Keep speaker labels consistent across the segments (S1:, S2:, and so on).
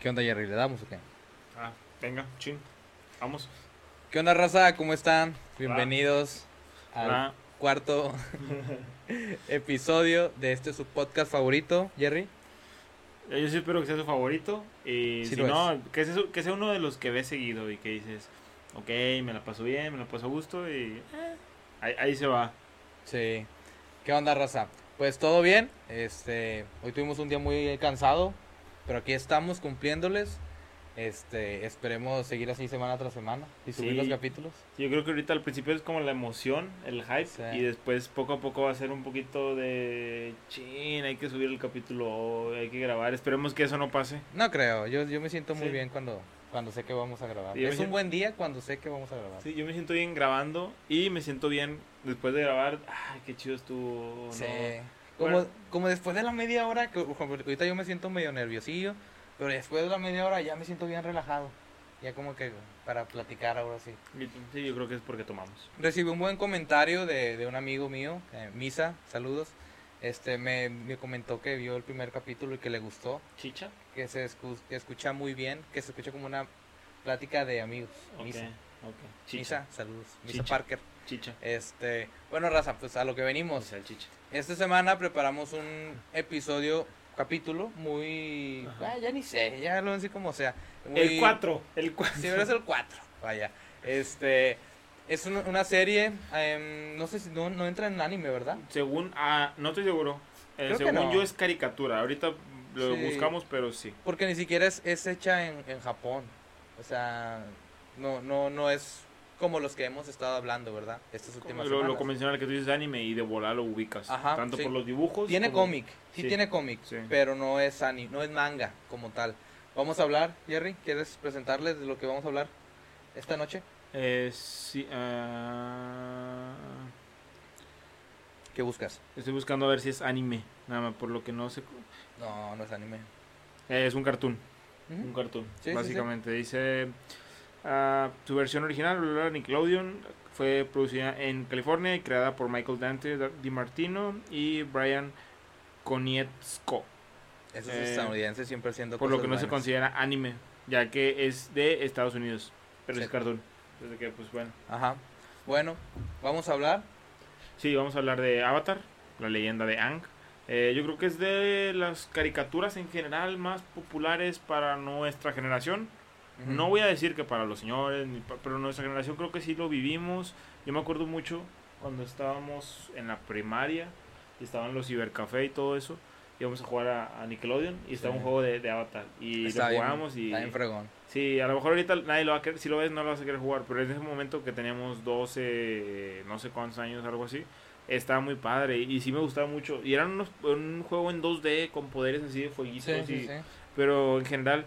S1: ¿Qué onda, Jerry? ¿Le damos o qué?
S2: Ah, venga, chin. Vamos.
S1: ¿Qué onda, raza? ¿Cómo están? Bienvenidos al
S2: Hola.
S1: cuarto episodio de este su podcast favorito, Jerry.
S2: Eh, Yo sí espero que sea su favorito. Y
S1: Sí
S2: si no, que sea, su- que sea uno de los que ves seguido y que dices, ok, me la paso bien, me la paso a gusto y eh, ahí, ahí se va.
S1: Sí. ¿Qué onda, raza? Pues todo bien. Este, hoy tuvimos un día muy cansado, pero aquí estamos cumpliéndoles. Este, esperemos seguir así semana tras semana y subir
S2: Sí.
S1: los capítulos.
S2: Yo creo que ahorita al principio es como la emoción, el hype,
S1: Sí.
S2: y después poco a poco va a ser un poquito de chin, hay que subir el capítulo, hoy, hay que grabar. Esperemos que eso no pase.
S1: No creo, yo, yo me siento muy
S2: Sí.
S1: bien cuando, cuando sé que vamos a grabar. Es un
S2: siento-
S1: buen día cuando sé que vamos a grabar.
S2: Sí, yo me siento bien grabando y me siento bien después de grabar. Ay, qué chido estuvo. ¿no?
S1: Como,
S2: Bueno.
S1: como después de la media hora, que ahorita yo me siento medio nerviosillo, pero después de la media hora ya me siento bien relajado. Ya como que para platicar ahora sí.
S2: Sí, yo creo que es porque tomamos.
S1: Recibí un buen comentario de, de un amigo mío, eh, Misa, saludos. Este me, me comentó que vio el primer capítulo y que le gustó,
S2: ¿Chicha?
S1: que se escu- que escucha muy bien, que se escucha como una plática de amigos.
S2: Ok,
S1: Misa,
S2: ok. Chicha.
S1: Misa, saludos. Misa
S2: Chicha.
S1: Parker.
S2: Chicha.
S1: Este, bueno, raza, pues a lo que venimos.
S2: Salchicha.
S1: Esta semana preparamos un episodio, capítulo, muy... Ah, ya ni sé, ya lo así como sea. Muy-
S2: El 4. El 4.
S1: Sí, pero es el 4, vaya. Este, es una, una serie, em, no sé si no, no entra en anime, ¿verdad?
S2: Según. Ah, no estoy seguro. Eh, según
S1: no.
S2: yo es caricatura. Ahorita lo
S1: Sí.
S2: buscamos, pero sí.
S1: Porque ni siquiera es, es hecha en, en Japón. O sea, no, no, no es como los que hemos estado hablando, ¿verdad? Estas últimas
S2: lo, lo convencional que tú dices anime y de volar lo ubicas.
S1: Ajá,
S2: Tanto
S1: sí.
S2: por los dibujos.
S1: Tiene
S2: como-
S1: cómic, sí,
S2: Sí.
S1: tiene cómic,
S2: Sí.
S1: pero no es anime, no es manga como tal. Vamos a hablar, Jerry, ¿quieres presentarles de lo que vamos a hablar esta noche?
S2: Eh, sí. ah,
S1: ¿Qué buscas?
S2: estoy buscando a ver si es anime. Nada más, por lo que no sé.
S1: No, no es anime.
S2: Eh, es un cartoon. Un cartoon,
S1: Sí, sí,
S2: básicamente. Dice, ah, su versión original, Nickelodeon, fue producida en California y creada por Michael Dante Di Martino y Brian Konietzko.
S1: Esos
S2: Eh,
S1: estadounidenses siempre haciendo
S2: Por lo que no se considera anime, ya que es de Estados Unidos, pero
S1: Sí.
S2: es cartoon. Desde que, pues bueno.
S1: Ajá. Bueno, vamos a hablar.
S2: Sí, vamos a hablar de Avatar, la leyenda de Aang. Eh, yo creo que es de las caricaturas en general más populares para nuestra generación. No voy a decir que para los señores, ni pa- pero nuestra generación creo que sí lo vivimos. Yo me acuerdo mucho cuando estábamos en la primaria y estaban los cibercafé y todo eso. Íbamos a jugar a, a Nickelodeon y estaba
S1: Sí.
S2: un juego de, de Avatar. Y
S1: Está
S2: lo jugamos y...
S1: Está bien fregón.
S2: Sí, a lo mejor ahorita nadie lo va a querer, si lo ves no lo vas a querer jugar, pero en ese momento que teníamos 12, no sé cuántos años, algo así, estaba muy padre y sí me gustaba mucho. Y era unos, un juego en 2D con poderes así de fueguitos,
S1: Sí, sí,
S2: y-
S1: sí.
S2: pero en general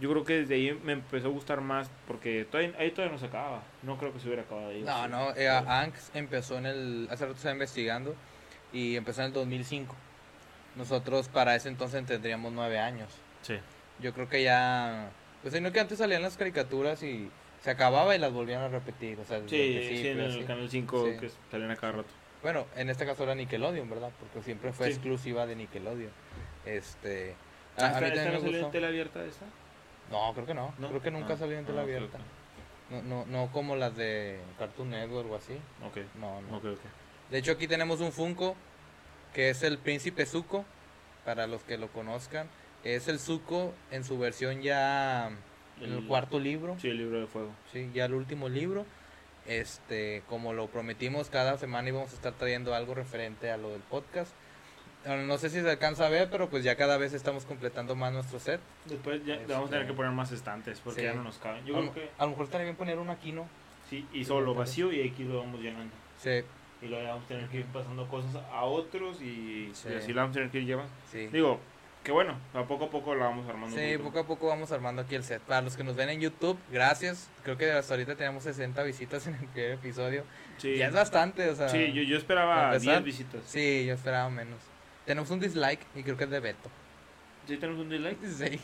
S2: yo creo que desde ahí me empezó a gustar más porque todavía, ahí todavía no se acababa, no creo que se hubiera acabado ahí.
S1: No, no, eh, Ank empezó en el... Hace rato estaba investigando y empezó en el 2005. Nosotros para ese entonces tendríamos nueve años.
S2: Sí.
S1: Yo creo que ya... Pues sino que antes salían las caricaturas y se acababa y las volvían a repetir. O sea,
S2: Sí, sí, en el
S1: así.
S2: canal 5
S1: Sí.
S2: que salen a cada rato.
S1: Bueno, en este caso era Nickelodeon, ¿verdad? Porque siempre fue
S2: Sí.
S1: exclusiva de Nickelodeon. Este...
S2: Ah,
S1: a- a
S2: ¿Esta,
S1: mí también me gustó.
S2: tele abierta esta?
S1: No, creo que no.
S2: ¿No?
S1: Creo que nunca
S2: Ah,
S1: salió en tele
S2: ah, ok,
S1: abierta. No, no, no como las de Cartoon Network o así.
S2: Ok,
S1: No, no.
S2: ok, ok.
S1: De hecho, aquí tenemos un Funko que es el Príncipe Zuko, para los que lo conozcan. Es el Zuko en su versión ya en el
S2: El-
S1: cuarto libro,
S2: Sí, el libro de fuego.
S1: sí, ya el último libro. Este, como lo prometimos, cada semana íbamos a estar trayendo algo referente a lo del podcast. No sé si se alcanza a ver, pero pues ya cada vez estamos completando más nuestro set.
S2: Después ya
S1: Este-
S2: vamos a tener que poner más estantes porque
S1: Sí.
S2: ya no nos caben. Yo
S1: a,
S2: creo
S1: lo-
S2: que
S1: a lo mejor estaría bien poner uno aquí, ¿no?
S2: sí, y solo vacío y aquí lo vamos llenando.
S1: Sí,
S2: Y luego vamos a tener que ir pasando cosas a otros y,
S1: Sí.
S2: y así la vamos a tener que ir llevando.
S1: sí.
S2: Digo, que bueno, a poco a poco la vamos armando.
S1: Sí, poco a poco vamos armando aquí el set. Para los que nos ven en YouTube, gracias. Creo que hasta ahorita tenemos 60 visitas en el primer episodio.
S2: Sí,
S1: Ya es bastante, o sea.
S2: sí yo, yo esperaba
S1: empezar.
S2: 10 visitas.
S1: Sí, yo esperaba menos. Tenemos un dislike y creo que es de Beto.
S2: ¿Sí tenemos un dislike?
S1: Sí.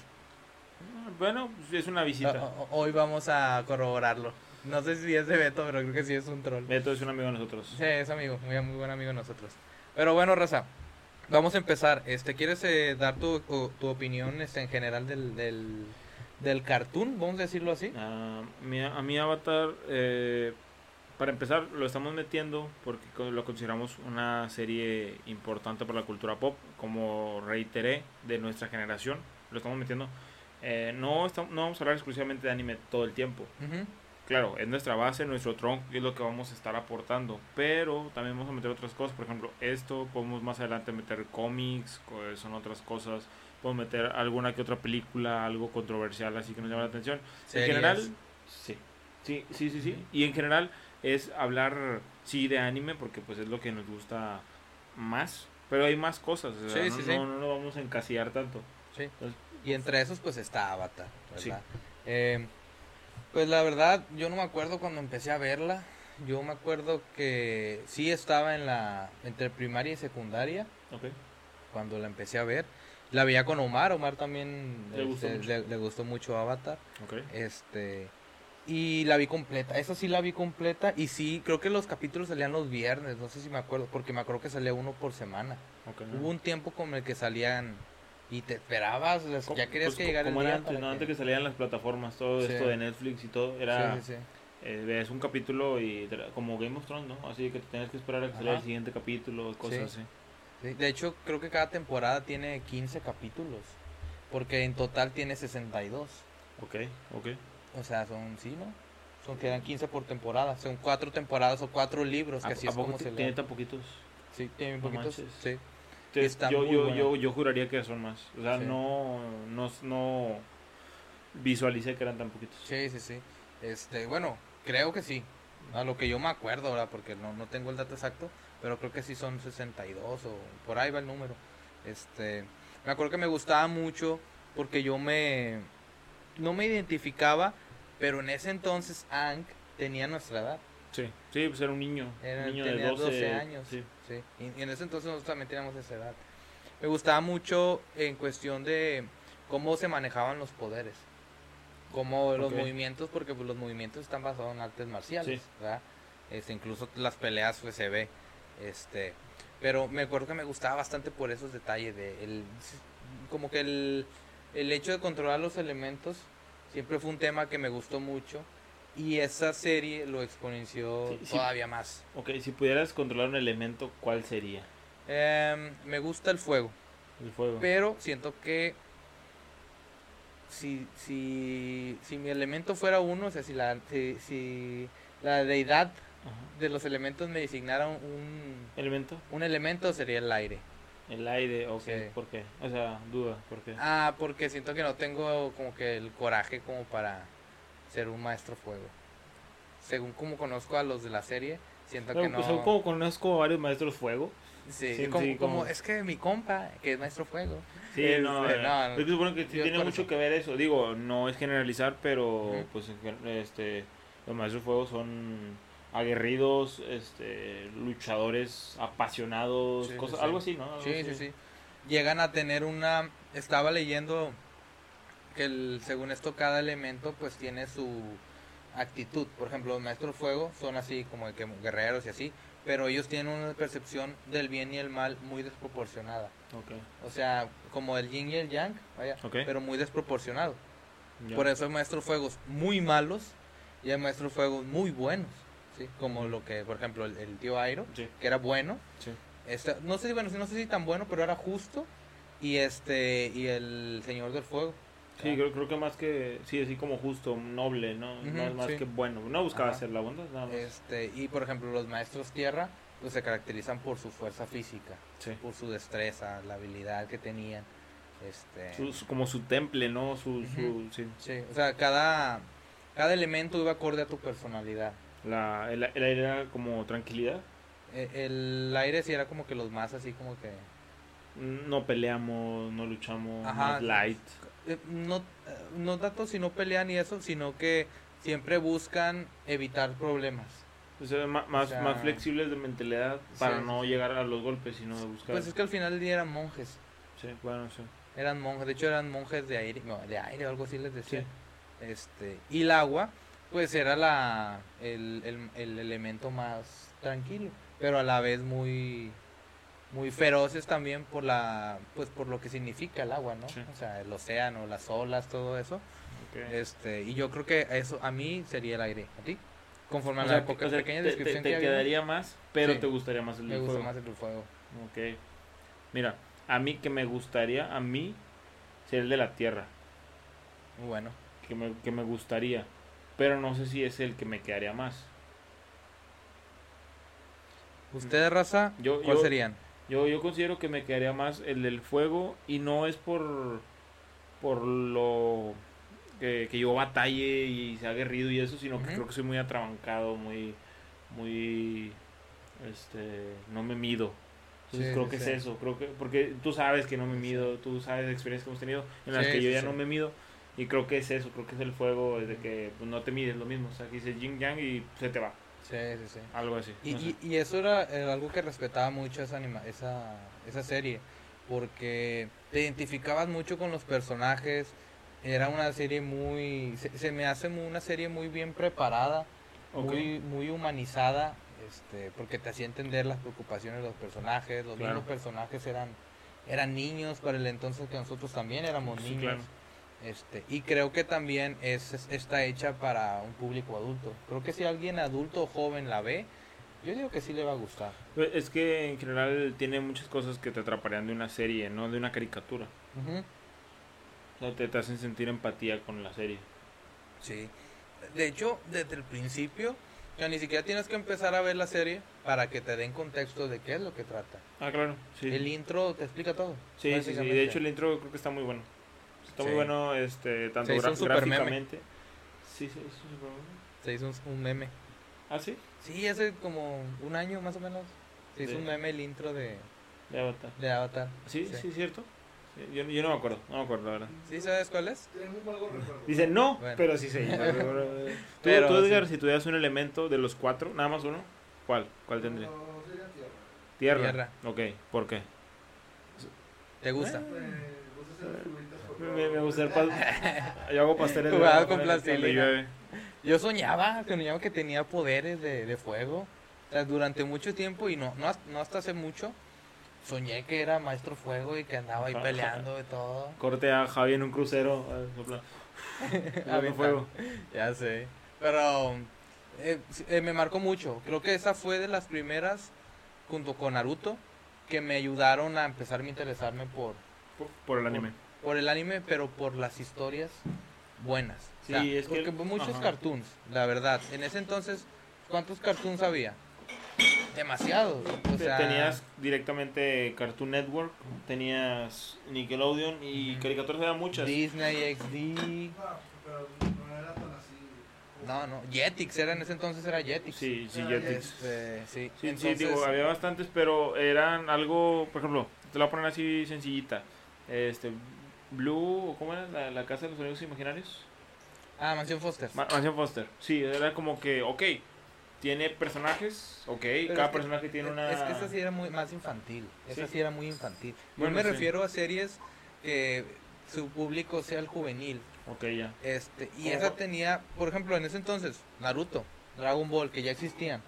S2: Ah, Bueno, pues es una visita.
S1: O- hoy vamos a corroborarlo. No sé si es de Beto, pero creo que sí es un troll.
S2: Beto es un amigo de nosotros.
S1: Sí, es amigo, muy, muy buen amigo de nosotros. Pero bueno, Raza, Vamos a empezar. Este, ¿Quieres eh, dar tu, o- tu opinión este, en general del, del, del cartoon? Vamos a decirlo así.
S2: Ah, mi- a mi avatar, eh, para empezar, lo estamos metiendo porque lo consideramos una serie importante para la cultura pop, como reiteré, de nuestra generación. Lo estamos metiendo. Eh, no, estamos, no vamos a hablar exclusivamente de anime todo el tiempo.
S1: Ujú.
S2: Claro, es nuestra base, nuestro tronco, es lo que vamos a estar aportando. Pero también vamos a meter otras cosas. Por ejemplo, esto podemos más adelante meter cómics, son otras cosas. Podemos meter alguna que otra película, algo controversial, así que nos llama la atención.
S1: Series.
S2: En general, sí. Sí, sí, sí, sí. Y en general es hablar, sí, de anime, porque pues es lo que nos gusta más. Pero hay más cosas, o sea,
S1: Sí,
S2: no,
S1: sí,
S2: no, no lo vamos a encasillar tanto.
S1: Sí.
S2: Entonces,
S1: Y entre esos, pues está Avatar. ¿verdad? Eh, pues la verdad, yo no me acuerdo cuando empecé a verla. Yo me acuerdo que sí estaba en la entre primaria y secundaria cuando la empecé a ver. La veía con Omar, Omar también
S2: Le gustó
S1: este,
S2: mucho.
S1: le- le gustó mucho Avatar. Este y la vi completa, esa sí la vi completa y sí, creo que los capítulos salían los viernes, no sé si me acuerdo, porque me acuerdo que salía uno por semana.
S2: ok.
S1: Hubo un tiempo con el que salían y te esperabas, o sea, ya querías
S2: pues,
S1: que llegara el día
S2: antes, ¿no?
S1: que-
S2: antes que salían las plataformas, todo
S1: Sí.
S2: esto de Netflix y todo, era
S1: Sí, sí,
S2: eh, ves un capítulo y como Game of Thrones, ¿no? Así que te tenías que esperar a que saliera el siguiente capítulo, cosas
S1: Sí.
S2: así.
S1: Sí, De hecho, creo que cada temporada tiene 15 capítulos, porque en total tiene 62.
S2: Ok, ok.
S1: O sea, son, sí, ¿no? Son, quedan 15 por temporada, son cuatro temporadas o cuatro libros, que
S2: ¿A,
S1: así
S2: a
S1: es
S2: poco
S1: como se
S2: tiene tan poquitos?
S1: Sí, tiene
S2: No
S1: poquitos,
S2: manches.
S1: sí.
S2: Entonces, yo, yo, yo, yo juraría que son más. O sea,
S1: Sí.
S2: no, no, no visualicé que eran tan poquitos.
S1: Sí, sí, sí. Este, bueno, creo que sí. A lo que yo me acuerdo, ¿verdad? Porque no, no tengo el dato exacto, pero creo que sí son 62 o por ahí va el número. Este, me acuerdo que me gustaba mucho porque yo me no me identificaba, pero en ese entonces Hank tenía nuestra edad.
S2: Sí, sí, pues era un niño.
S1: Era-
S2: un niño de
S1: tenía
S2: 12,
S1: 12 años.
S2: Sí.
S1: Sí, y, y en ese entonces nosotros también teníamos esa edad. Me gustaba mucho en cuestión de cómo se manejaban los poderes. Como los
S2: Ok.
S1: movimientos, porque pues, los movimientos están basados en artes marciales,
S2: Sí.
S1: ¿verdad? Este, incluso las peleas pues, se ve. Este, pero me acuerdo que me gustaba bastante por esos detalles de el, como que el, el hecho de controlar los elementos siempre fue un tema que me gustó mucho y esa serie lo exponenció
S2: Sí, sí.
S1: todavía más.
S2: Ok, si pudieras controlar un elemento, ¿cuál sería?
S1: Em, me gusta el fuego,
S2: El fuego.
S1: pero siento que si, si, si mi elemento fuera uno, o sea, si la, si, si la deidad
S2: Ajá.
S1: de los elementos me designara un,
S2: ¿Elemento?
S1: un elemento, sería el aire.
S2: El aire, ok.
S1: Sí.
S2: ¿Por qué? O sea, duda, ¿por qué?
S1: Ah, porque siento que no tengo como que el coraje como para ser un maestro fuego. Según como conozco a los de la serie, siento
S2: Pero,
S1: que no...
S2: pues, como conozco varios maestros fuego.
S1: Sí,
S2: sí,
S1: como,
S2: sí,
S1: como-
S2: como-
S1: es que mi compa, que es maestro fuego.
S2: Sí,
S1: Este,
S2: no,
S1: no,
S2: eh,
S1: no.
S2: es que supongo que sí tiene mucho que ver eso. Digo, no es generalizar, pero pues este, los maestros fuego son aguerridos, este, luchadores apasionados,
S1: Sí,
S2: cosas,
S1: sí.
S2: algo así, ¿no? Algo
S1: Sí,
S2: así.
S1: sí, sí. Llegan a tener una... Estaba leyendo que el, según esto cada elemento pues tiene su actitud. Por ejemplo, los maestros fuego son así como que guerreros y así, pero ellos tienen una percepción del bien y el mal muy desproporcionada.
S2: Ok,
S1: O sea, como el yin y el yang, vaya,
S2: ok.
S1: pero muy desproporcionado. Por eso hay maestros fuegos muy malos y hay maestros fuegos muy buenos, ¿sí? Como lo que, por ejemplo, el, el tío Airo,
S2: Sí,
S1: que era bueno,
S2: sí.
S1: este, no sé si bueno, no sé si tan bueno, pero era justo y este y el señor del fuego.
S2: Sí, creo, creo que más que, sí, así como justo, noble, ¿no? Más, más
S1: sí.
S2: que bueno. No buscaba
S1: Ajá.
S2: hacer la bondad, nada más.
S1: Este, y por ejemplo, los maestros tierra pues se caracterizan por su fuerza física,
S2: Sí.
S1: por su destreza, la habilidad que tenían. Este,
S2: Su- su- como su temple, ¿no? Su, su,
S1: Ujú.
S2: sí.
S1: sí, o sea, cada cada elemento iba acorde a tu personalidad.
S2: La, el, el aire era como tranquilidad.
S1: E- El aire sí era como que los más así como que
S2: No peleamos, no luchamos,
S1: Ajá.
S2: más light.
S1: eh, no, eh, no tanto si no pelean y eso, sino que siempre buscan evitar problemas.
S2: O sea, más,
S1: O sea,
S2: más flexibles de mentalidad para
S1: sí,
S2: no llegar a los golpes, sino de buscar.
S1: Pues es que al final del día eran monjes.
S2: Sí, bueno, sí.
S1: Eran monjes, de hecho eran monjes de aire, no, de aire o algo así les
S2: Sí.
S1: decía. Este, y el agua, pues era la el, el, el elemento más tranquilo, pero a la vez muy muy feroces también por la pues por lo que significa el agua, ¿no?
S2: Sí.
S1: O sea, el océano, las olas, todo eso. Este, y yo creo que eso a mí sería el aire. ¿A ti? Conforme
S2: O
S1: a
S2: sea,
S1: la poca-
S2: o sea,
S1: pequeña
S2: te-
S1: descripción
S2: te,
S1: que
S2: te
S1: había,
S2: quedaría más, pero
S1: Sí.
S2: te gustaría más el
S1: me
S2: del
S1: gusta
S2: fuego.
S1: más el fuego.
S2: Ok. Mira, a mí que me gustaría, a mí, sería el de la tierra.
S1: Muy bueno.
S2: Que me, que me gustaría. Pero no sé si es el que me quedaría más.
S1: ¿Ustedes, raza?
S2: Yo-
S1: ¿Cuál
S2: yo-
S1: serían?
S2: Yo, yo considero que me quedaría más el del fuego y no es por, por lo que, que yo batalle y sea aguerrido y eso, sino que creo que soy muy atrabancado, muy, muy, este, no me mido. Entonces
S1: Sí,
S2: creo que
S1: sí.
S2: es eso, creo que, porque tú sabes que no me mido, tú sabes de experiencias que hemos tenido en las
S1: Sí,
S2: que yo ya no me mido y creo que es eso, creo que es el fuego, es de que pues, no te mides lo mismo, o sea, que dices yin yang y se te va,
S1: Sí, sí, sí.
S2: algo así.
S1: Y,
S2: no
S1: y, y eso era, algo que respetaba mucho esa, anima, esa, esa serie, porque te identificabas mucho con los personajes, era una serie muy, se, se me hace muy- una serie muy bien preparada, muy, muy humanizada, este, porque te hacía entender las preocupaciones de los personajes, los
S2: Claro.
S1: mismos personajes eran, eran niños para el entonces que nosotros también éramos
S2: Sí,
S1: niños.
S2: claro.
S1: Este, y creo que también es, es- está hecha para un público adulto. Creo que si alguien adulto o joven la ve, yo digo que sí le va a gustar.
S2: Pues, Es que en general tiene muchas cosas que te atraparían de una serie, no de una caricatura.
S1: Ujú.
S2: O sea, te, te hacen sentir empatía con la serie.
S1: Sí. De hecho, desde el principio, ya ni siquiera tienes que empezar a ver la serie para que te den contexto de qué es lo que trata.
S2: Ah, claro, sí.
S1: El intro te explica todo.
S2: Sí, sí, sí. De hecho, el intro creo que está muy bueno. Está
S1: Sí.
S2: muy bueno, este, tanto
S1: Se hizo
S2: gra-
S1: un super meme.
S2: gráficamente. Sí, sí, es un super meme.
S1: Se hizo un, un meme.
S2: Ah, sí,
S1: Sí, hace como un año más o menos. Se hizo
S2: De-
S1: un meme el intro de,
S2: de Avatar.
S1: de Avatar.
S2: Sí,
S1: Sí.
S2: sí, cierto. Yo, yo no me acuerdo, no me acuerdo, la verdad.
S1: ¿Sí sabes cuál es?
S2: Dice no,
S1: Bueno.
S2: pero sí sé. tú,
S1: Pero
S2: tú, Edgar,
S1: sí.
S2: si tuvieras un elemento de los cuatro, nada más uno, ¿cuál? ¿Cuál tendría?
S3: No, sería tierra.
S2: Tierra.
S1: Tierra.
S2: Ok, ¿por qué?
S1: ¿Te gusta?
S3: Me
S2: Me, me gusta el pas- Yo hago pasteles de
S1: Jugaba
S2: agua
S1: con plastilina. Yo soñaba, soñaba que tenía poderes de, de fuego. O sea, durante mucho tiempo y no, no, no hasta hace mucho, soñé que era maestro fuego y que andaba ahí peleando y todo.
S2: Corte a Javi en un crucero.
S1: Aventando.
S2: fuego.
S1: Ya sé. Pero eh, eh, me marcó mucho. Creo que esa fue de las primeras, junto con Naruto, que me ayudaron a empezar a interesarme por,
S2: Por, por el anime.
S1: por el anime, pero por las historias buenas. O sea,
S2: Sí, es que-
S1: porque muchos
S2: ajá.
S1: cartoons, la verdad. En ese entonces, ¿cuántos cartoons había? Demasiados. O sea,
S2: tenías directamente Cartoon Network, tenías Nickelodeon y
S1: Ujú.
S2: caricaturas eran muchas.
S1: Disney, XD.
S3: No, pero no era tan así.
S1: No, no. Jetix era en ese entonces, era Jetix.
S2: Sí, sí, Jetix.
S1: Este, sí.
S2: Sí, sí, digo, había bastantes, pero eran algo, por ejemplo, te la voy a poner así sencillita. Este, Blue, ¿cómo era? La, la casa de los sonidos imaginarios.
S1: Ah, Mansión Foster.
S2: Ma- Mansión Foster. Sí, era como que, ok, tiene personajes, ok,
S1: Pero
S2: cada
S1: es que-
S2: personaje tiene una...
S1: Es que esa sí era muy más infantil. Esa
S2: Sí.
S1: sí era muy infantil. Yo me
S2: sí.
S1: refiero a series que su público sea el juvenil.
S2: Ok, ya.
S1: Este, y
S2: ¿Cómo
S1: esa tenía, por ejemplo, en ese entonces, Naruto, Dragon Ball, que ya existían,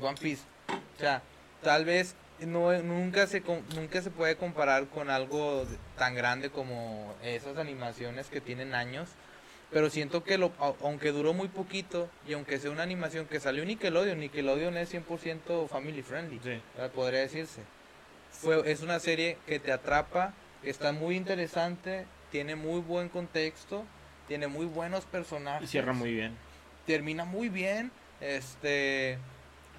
S1: One Piece. O sea, tal vez no, nunca, se, nunca se puede comparar con algo tan grande como esas animaciones que tienen años. Pero siento que lo, aunque duró muy poquito y aunque sea una animación que salió Nickelodeon, Nickelodeon es 100% family friendly, podría decirse. Fue, es una serie que te atrapa, está muy interesante, tiene muy buen contexto, tiene muy buenos personajes.
S2: Y cierra muy bien.
S1: Termina muy bien, este...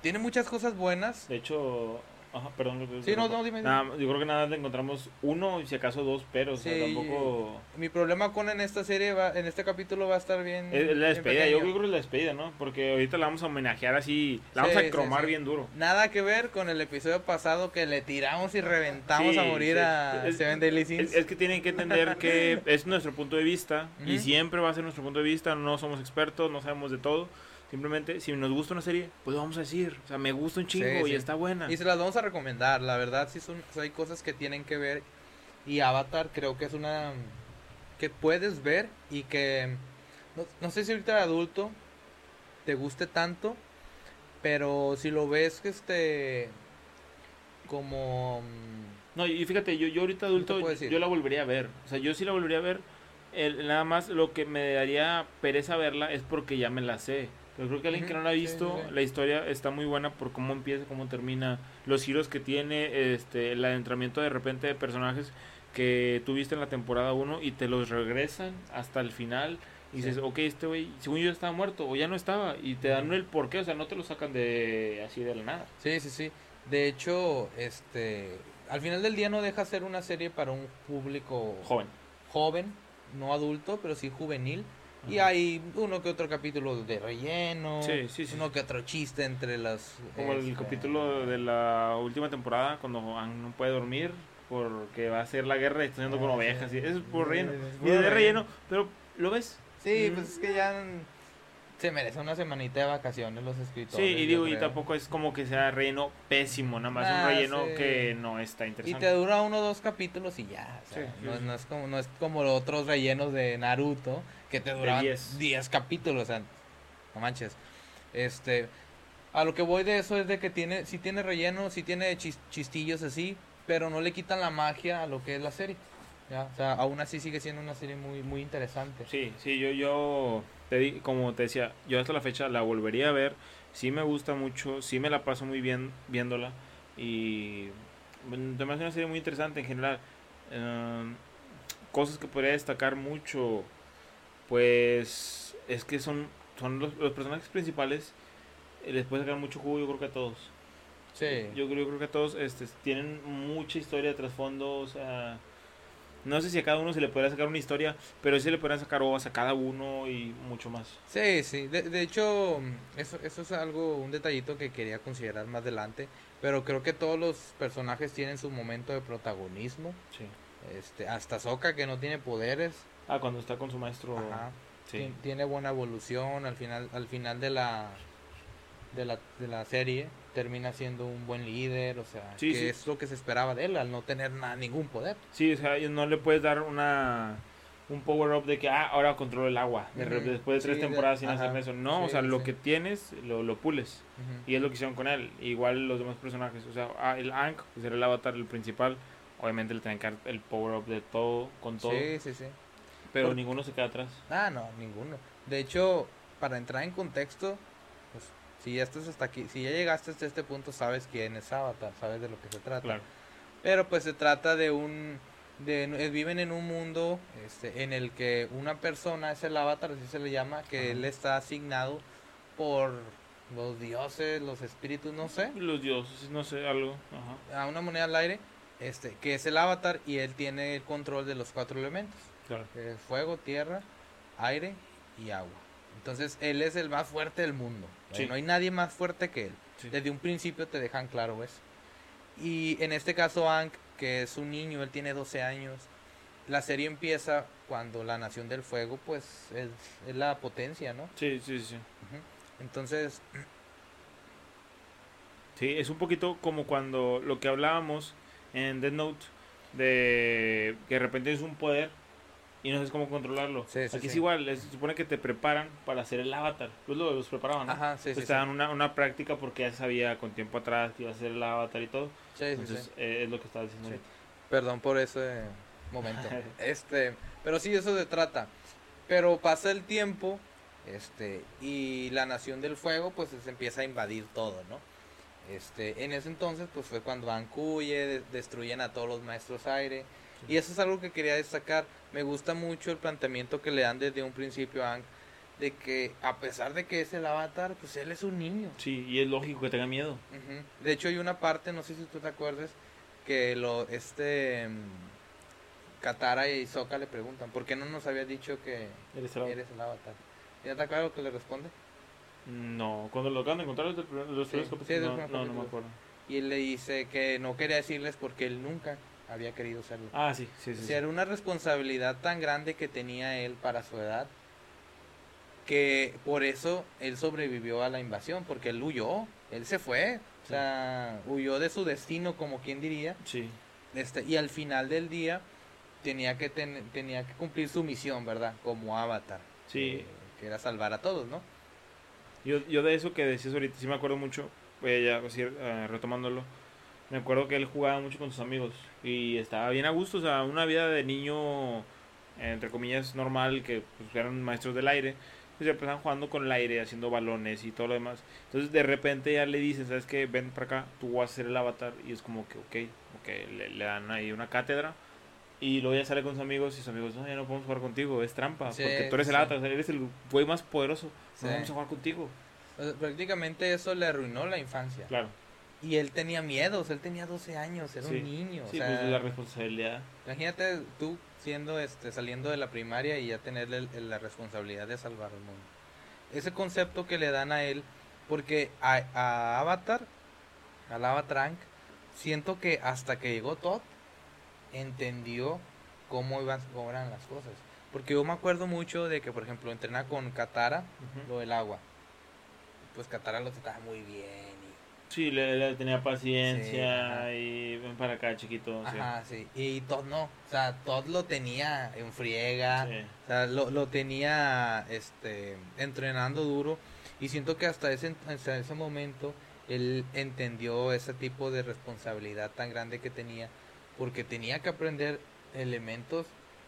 S1: Tiene muchas cosas buenas.
S2: De hecho, ajá, perdón.
S1: Sí, no, no, dime.
S2: Nada, yo creo que nada, encontramos uno y si acaso dos, pero o sea,
S1: Sí.
S2: tampoco...
S1: Mi problema con en esta serie, va, en este capítulo va a estar bien...
S2: Es, la despedida, yo creo que es la despedida, ¿no? Porque ahorita la vamos a homenajear así, la vamos
S1: Sí,
S2: a cromar
S1: sí, sí.
S2: bien duro.
S1: Nada que ver con el episodio pasado que le tiramos y reventamos
S2: Sí,
S1: a morir
S2: sí.
S1: a
S2: Es-
S1: Seven Daily Sins.
S2: Es, es que tienen que entender que es nuestro punto de vista y
S1: Ujú.
S2: siempre va a ser nuestro punto de vista, no somos expertos, no sabemos de todo. Simplemente, si nos gusta una serie, pues lo vamos a decir. O sea, me gusta un chingo
S1: Sí,
S2: y
S1: sí.
S2: está buena.
S1: Y se las vamos a recomendar, la verdad sí son hay cosas que tienen que ver y Avatar creo que es una que puedes ver y que no, no sé si ahorita de adulto te guste tanto, pero si lo ves que este como... mm,
S2: No, y fíjate, yo, yo ahorita adulto, yo la volvería a ver. O sea, yo sí la volvería a ver. El, nada más lo que me daría pereza verla es porque ya me la sé. Pero creo que alguien que no la ha
S1: sí,
S2: visto,
S1: sí, sí.
S2: la historia está muy buena por cómo empieza, cómo termina, los giros que tiene, este, el adentramiento de repente de personajes que tuviste en la temporada 1 y te los regresan hasta el final. Y
S1: Sí.
S2: dices, ok, este güey, según yo estaba muerto o ya no estaba. Y te dan el porqué, o sea, no te lo sacan de así de la nada.
S1: Sí, sí, sí. De hecho, este... Al final del día no deja ser una serie para un público
S2: Joven.
S1: joven, no adulto, pero sí juvenil. Y hay uno que otro capítulo de relleno,
S2: Sí, sí, sí,
S1: uno
S2: sí.
S1: que otro chiste entre las...
S2: Como el
S1: este,
S2: capítulo de la última temporada, cuando Aang no puede dormir porque va a hacer la guerra y está haciendo con
S1: Ah,
S2: ovejas.
S1: sí.
S2: Y eso es por relleno.
S1: Es
S2: Y de
S1: relleno.
S2: relleno, pero lo ves.
S1: Sí,
S2: Mm.
S1: pues es que ya mm, se merece una semanita de vacaciones los
S2: Sí,
S1: escritores.
S2: y
S1: yo
S2: digo, y tampoco es como que sea relleno pésimo, nada más
S1: Ah,
S2: un relleno
S1: sí.
S2: que no está
S1: Y
S2: interesante.
S1: te dura uno o dos capítulos y ya. o sea,
S2: Sí, sí,
S1: no,
S2: sí.
S1: no es como, no es como los otros rellenos de Naruto que te duraban
S2: 10.
S1: 10 capítulos. O sea, no manches. Este, a lo que voy de eso es de que tiene, sí tiene relleno, sí tiene chis- chistillos así, pero no le quitan la magia a lo que es la serie. ¿ya? O sea, aún así sigue siendo una serie muy, muy interesante.
S2: Sí, sí, yo, yo, te di, como te decía, yo hasta la fecha la volvería a ver. Sí me gusta mucho, sí me la paso muy bien viéndola. Y además es una serie muy interesante en general. Em, cosas que podría destacar mucho, pues es que son, son los, los personajes principales. eh, Les puede sacar mucho jugo, yo creo que a todos.
S1: Sí.
S2: Yo creo, yo creo que todos este, tienen mucha historia de trasfondo, o sea, no sé si a cada uno se le podría sacar una historia, pero sí se le podrían sacar ovas a cada uno y mucho más.
S1: Sí, sí. De, de hecho, eso, eso es algo, un detallito que quería considerar más adelante. Pero creo que todos los personajes tienen su momento de protagonismo.
S2: Sí.
S1: Este, hasta Sokka que no tiene poderes.
S2: Ah, cuando está con su maestro.
S1: Ajá.
S2: Sí.
S1: tien- Tiene buena evolución. Al final, al final de la de la, de la serie termina siendo un buen líder. O sea,
S2: Sí,
S1: que
S2: sí.
S1: es lo que se esperaba de él al no tener nada, ningún poder.
S2: Sí, o sea, no le puedes dar una un power up de que ah, ahora controlo el agua. Después de tres
S1: Sí, de-
S2: temporadas sin
S1: ajá.
S2: hacer eso. No, o sea, lo que tienes lo, lo pules. Y es lo que hicieron con él. Igual los demás personajes. O sea, ah, el Ankh, que será el avatar, el principal. Obviamente le tienen que dar el power up de todo, con todo.
S1: Sí, sí, sí.
S2: Pero
S1: Por-
S2: ninguno se queda atrás.
S1: Ah, no, ninguno. De hecho, para entrar en contexto, pues, si ya estás hasta aquí, si ya llegaste hasta este punto, sabes quién es Avatar, sabes de lo que se trata.
S2: Claro.
S1: Pero pues se trata de un, de, eh, viven en un mundo, este, en el que una persona es el Avatar, así se le llama, que
S2: Ajá.
S1: él está asignado por los dioses, los espíritus, no sé,
S2: Los dioses, no sé, algo. Ajá.
S1: a una moneda al aire, este, que es el Avatar y él tiene el control de los cuatro elementos.
S2: Claro.
S1: Eh, fuego, tierra, aire y agua. Entonces él es el más fuerte del mundo. ¿No?
S2: Sí.
S1: No hay nadie más fuerte que él.
S2: Sí.
S1: Desde un principio te dejan claro eso. Y en este caso Ankh, que es un niño, él tiene 12 años. La serie empieza cuando la Nación del Fuego, pues es, es la potencia, ¿no?
S2: Sí, sí, sí.
S1: Entonces,
S2: Sí, es un poquito como cuando lo que hablábamos en Dead Note de que de repente es un poder y no sabes cómo controlarlo.
S1: Sí, sí,
S2: Aquí es
S1: sí.
S2: igual, se supone que te preparan para hacer el avatar. Pues lo los preparaban, ¿no?
S1: ajá, sí, sí,
S2: Entonces
S1: sí.
S2: te dan una, una práctica porque ya sabía con tiempo atrás que iba a ser el avatar y todo.
S1: Sí, sí, sí.
S2: Entonces eh, es lo que estaba diciendo
S1: Sí. Perdón por ese momento. Este, pero sí, eso se trata. Pero pasa el tiempo, este, y la Nación del Fuego, pues se empieza a invadir todo, ¿no? Este, en ese entonces, pues fue cuando Ancuye, de- destruyen a todos los maestros aire. Y eso es algo que quería destacar. Me gusta mucho el planteamiento que le dan desde un principio a Aang, de que a pesar de que es el avatar, pues él es un niño.
S2: Sí, y es lógico que tenga miedo.
S1: Ujú. De hecho, hay una parte, no sé si tú te acuerdas, que lo este mm, Katara y Sokka le preguntan, ¿por qué no nos habías dicho que
S2: Eres el avatar.
S1: eres el avatar? ¿Ya te acuerdas lo que le responde?
S2: No, cuando lo acaban de encontrar los, del primer- los
S1: Sí, sí,
S2: no, no, no me acuerdo.
S1: Y él le dice que no quería decirles porque él nunca había querido serlo.
S2: Ah, sí, sí,
S1: O
S2: sí.
S1: sea, era una responsabilidad tan grande que tenía él para su edad que por eso él sobrevivió a la invasión, porque él huyó, él se fue, o
S2: Sí.
S1: sea, huyó de su destino, como quien diría,
S2: Sí,
S1: Este, y al final del día tenía que ten- tenía que cumplir su misión, ¿verdad? Como avatar.
S2: Sí.
S1: eh, que era salvar a todos, ¿no?
S2: Yo, yo de eso que decías ahorita, sí me acuerdo mucho, eh, ya así, eh, retomándolo, me acuerdo que él jugaba mucho con sus amigos y estaba bien a gusto, o sea, una vida de niño, entre comillas, normal, que pues, eran maestros del aire, pues ya empezaban jugando con el aire, haciendo balones y todo lo demás. Entonces de repente ya le dicen, ¿sabes qué? Ven para acá, tú vas a ser el avatar y es como que, ok, ok, le, le dan ahí una cátedra. Y luego ya sale con sus amigos y sus amigos, no, ya no podemos jugar contigo, es trampa,
S1: Sí,
S2: porque tú eres el avatar, eres el güey más poderoso,
S1: Sí.
S2: no vamos a jugar contigo.
S1: O sea, prácticamente eso le arruinó la infancia.
S2: Claro,
S1: Y él tenía miedos, él tenía 12 años, era
S2: Sí.
S1: un niño. o sea,
S2: pues la responsabilidad.
S1: imagínate tú siendo este saliendo de la primaria y ya tener el- el- la responsabilidad de salvar al mundo. Ese concepto que le dan a él, porque a, a Avatar, al Avatrank, siento que hasta que llegó Todd, entendió cómo iban cómo eran las cosas. Porque yo me acuerdo mucho de que, por ejemplo, entrena con Katara, lo del agua. Pues Katara lo trataba muy bien.
S2: Sí, le, le tenía paciencia y ven para acá, chiquito.
S1: Ajá, sí. Y Todd no. O sea, Todd lo tenía en friega.
S2: Sí.
S1: O sea, lo, lo tenía este, entrenando duro. Y siento que hasta ese, hasta ese momento él entendió ese tipo de responsabilidad tan grande que tenía. Porque tenía que aprender elementos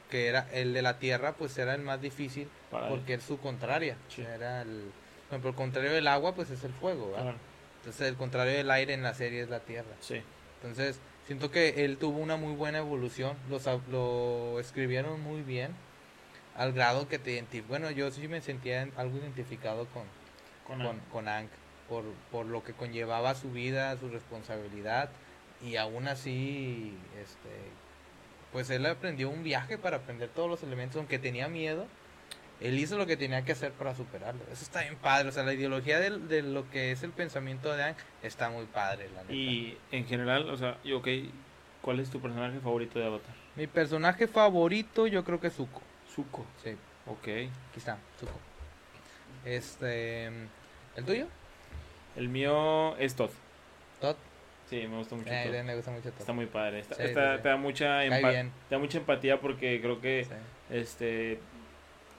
S1: que era el de la tierra, pues era el más difícil.
S2: Para él.
S1: Porque es su contraria. Era el, por el contrario del agua, pues es el fuego. ¿verdad?
S2: Claro,
S1: Entonces, el contrario del aire en la serie es la tierra.
S2: sí.
S1: Entonces, siento que él tuvo una muy buena evolución, lo, sab- lo escribieron muy bien, al grado que te identificó. Bueno, yo sí me sentía en- algo identificado con,
S2: Con,
S1: con, con Aang, por, por lo que conllevaba su vida, su responsabilidad, y aún así, este, pues él aprendió un viaje para aprender todos los elementos, aunque tenía miedo. Él hizo lo que tenía que hacer para superarlo. Eso está bien padre. O sea, la ideología del- de, lo que es el pensamiento de Aang está muy padre, la neta.
S2: Y en general, o sea, ok, ¿cuál es tu personaje favorito de Avatar?
S1: Mi personaje favorito yo creo que es Zuko.
S2: Zuko.
S1: Sí,
S2: Ok.
S1: aquí está, Zuko. Este, ¿el tuyo?
S2: El mío es Todd.
S1: Todd.
S2: Sí, me gusta mucho
S1: Eh,
S2: Todd.
S1: me gusta mucho.
S2: Está muy padre. Está,
S1: Sí,
S2: está-
S1: sí, sí.
S2: Te da mucha
S1: Cae
S2: empa-
S1: bien.
S2: te da mucha empatía porque creo que este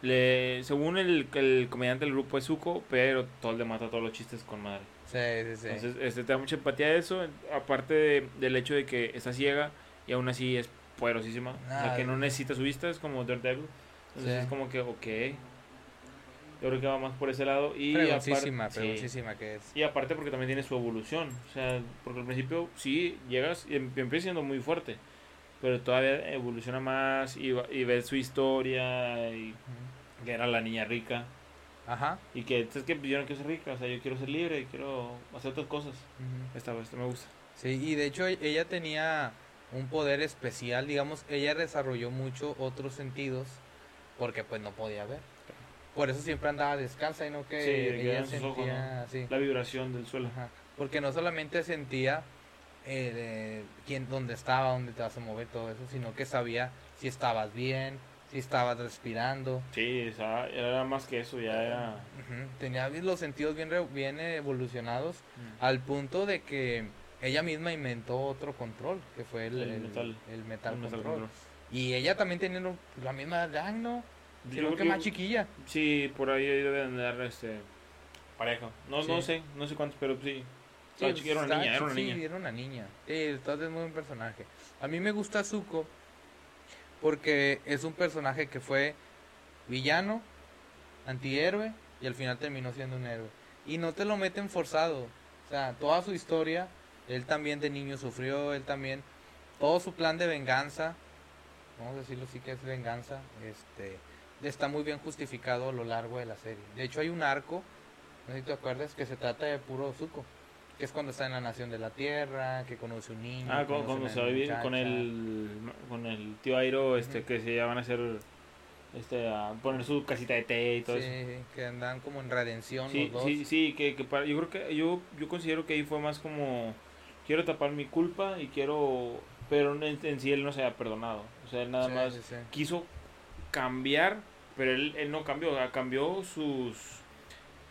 S2: le según el, el comediante del grupo es Zuko, pero Todd le mata todos los chistes con madre.
S1: Sí, sí, sí.
S2: Entonces, este, te da mucha empatía eso, aparte de- del hecho de que está ciega y aún así es poderosísima. o sea,
S1: Ah,
S2: que no necesita su vista, es como Daredevil. Entonces
S1: Sí.
S2: es como que, ok. Yo creo que va más por ese lado. Y sí.
S1: fregoncísima que es.
S2: Y aparte porque también tiene su evolución. O sea, porque al principio sí llegas y em- empieza siendo muy fuerte. Pero todavía evoluciona más y, y ves su historia y que era la niña rica.
S1: Ajá.
S2: Y que es que yo no quiero ser rica, o sea, yo quiero ser libre, quiero hacer otras cosas.
S1: Ujú.
S2: Esta vez me gusta.
S1: Sí, y de hecho ella tenía un poder especial, digamos, ella desarrolló mucho otros sentidos porque pues no podía ver. Por eso siempre andaba descalza y no que
S2: Sí,
S1: ella sentía,
S2: ojos,
S1: sí.
S2: La vibración del suelo.
S1: Ajá. Porque no solamente sentía eh, de quién, dónde estaba, dónde te vas a mover, todo eso, sino que sabía si estabas bien, si estabas respirando.
S2: Sí, o sea, era más que eso, ya era...
S1: Tenía los sentidos bien, bien evolucionados al punto de que ella misma inventó otro control, que fue el,
S2: El
S1: el-
S2: metal.
S1: el metal
S2: El
S1: control.
S2: control.
S1: Y ella también teniendo la misma edad, ¿no? Creo que más chiquilla.
S2: Sí, por ahí debe andar este pareja. No, no sé, no sé cuántos, pero sí.
S1: Sí,
S2: era una niña, era una niña.
S1: Sí, era una niña. Sí, entonces es muy buen personaje. A mí me gusta Zuko porque es un personaje que fue villano, antihéroe y al final terminó siendo un héroe. Y no te lo meten forzado. O sea, toda su historia, él también de niño sufrió, él también, todo su plan de venganza, vamos a decirlo así que es venganza, este, está muy bien justificado a lo largo de la serie. De hecho hay un arco, no sé si te acuerdas, que se trata de puro Zuko. Que es cuando está en la nación de la tierra, que conoce un niño.
S2: Ah,
S1: conoce
S2: cuando se va a vivir con el con el tío Airo, este que se ya van a hacer este a poner su casita de té y todo
S1: Sí,
S2: eso.
S1: que andan como en redención
S2: Sí,
S1: los dos.
S2: sí, sí, que, que para- yo creo que yo yo considero que ahí fue más como quiero tapar mi culpa y quiero pero en, en sí él no se había perdonado. O sea, él nada
S1: Sí,
S2: más
S1: sí.
S2: quiso cambiar, pero él, él no cambió, o sea, cambió sus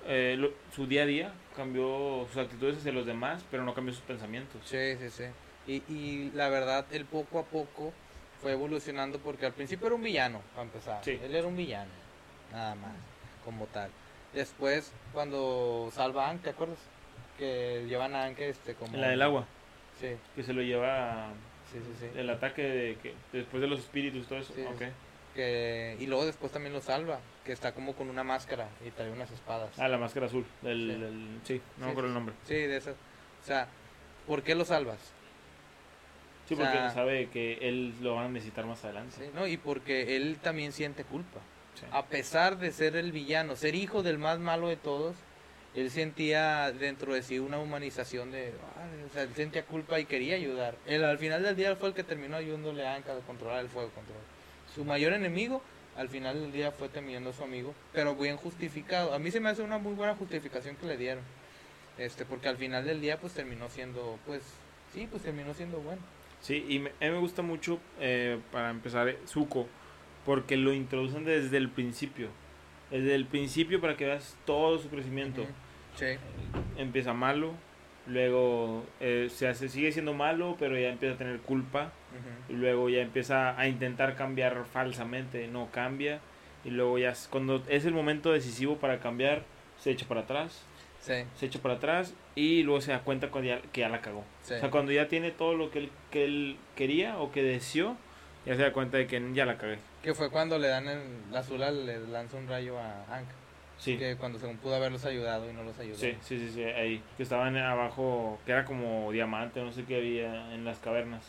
S2: eh, lo- su día a día, cambió sus actitudes hacia los demás, pero no cambió sus pensamientos.
S1: Sí, sí, sí. Y, y la verdad, él poco a poco fue evolucionando porque al principio era un villano, para empezar.
S2: Sí.
S1: Él era un villano, nada más, como tal. Después, cuando salva a Aang, ¿te acuerdas? Que llevan a Aang este, como...
S2: La del agua.
S1: Sí,
S2: que se lo lleva
S1: sí, sí, sí.
S2: el ataque de que después de los espíritus todo eso.
S1: Sí,
S2: ok.
S1: Que, y luego después también lo salva, que está como con una máscara y trae unas espadas.
S2: Ah, la máscara azul. Del,
S1: Sí.
S2: del- sí, no me acuerdo
S1: sí,
S2: el nombre.
S1: Sí, de esas. O sea, ¿por qué lo salvas?
S2: Sí,
S1: O sea-
S2: porque sabe que él lo van a necesitar más adelante.
S1: Sí, ¿no? Y porque él también siente culpa.
S2: Sí.
S1: A pesar de ser el villano, ser hijo del más malo de todos, él sentía dentro de sí una humanización de... "Ay", o sea, él sentía culpa y quería ayudar. Él al final del día fue el que terminó ayudándole a Anka a controlar el fuego. Control. Su mayor enemigo, al final del día fue terminando su amigo, pero bien justificado. A mí se me hace una muy buena justificación que le dieron. Este, porque al final del día pues terminó siendo, pues, sí, pues terminó siendo bueno.
S2: Sí, y me, a mí me gusta mucho, eh, para empezar, eh, Zuko, porque lo introducen desde el principio. Desde el principio para que veas todo su crecimiento.
S1: Sí.
S2: Empieza malo, luego eh, se hace, sigue siendo malo, pero ya empieza a tener culpa. Y luego ya empieza a intentar cambiar falsamente, no cambia. Y luego ya cuando es el momento decisivo para cambiar, se echa para atrás,
S1: Sí,
S2: se echa para atrás y luego se da cuenta cuando ya- que ya la cagó.
S1: sí.
S2: O sea, cuando ya tiene todo lo que él, que él quería o que deseó, ya se da cuenta de que ya la cagué.
S1: Que fue cuando le dan el, la Azula le lanza un rayo a Hank.
S2: Sí,
S1: Que cuando según pudo haberlos ayudado y no los ayudó.
S2: sí, sí, sí, sí, ahí. Que estaban abajo, que era como diamante, no sé qué había en las cavernas.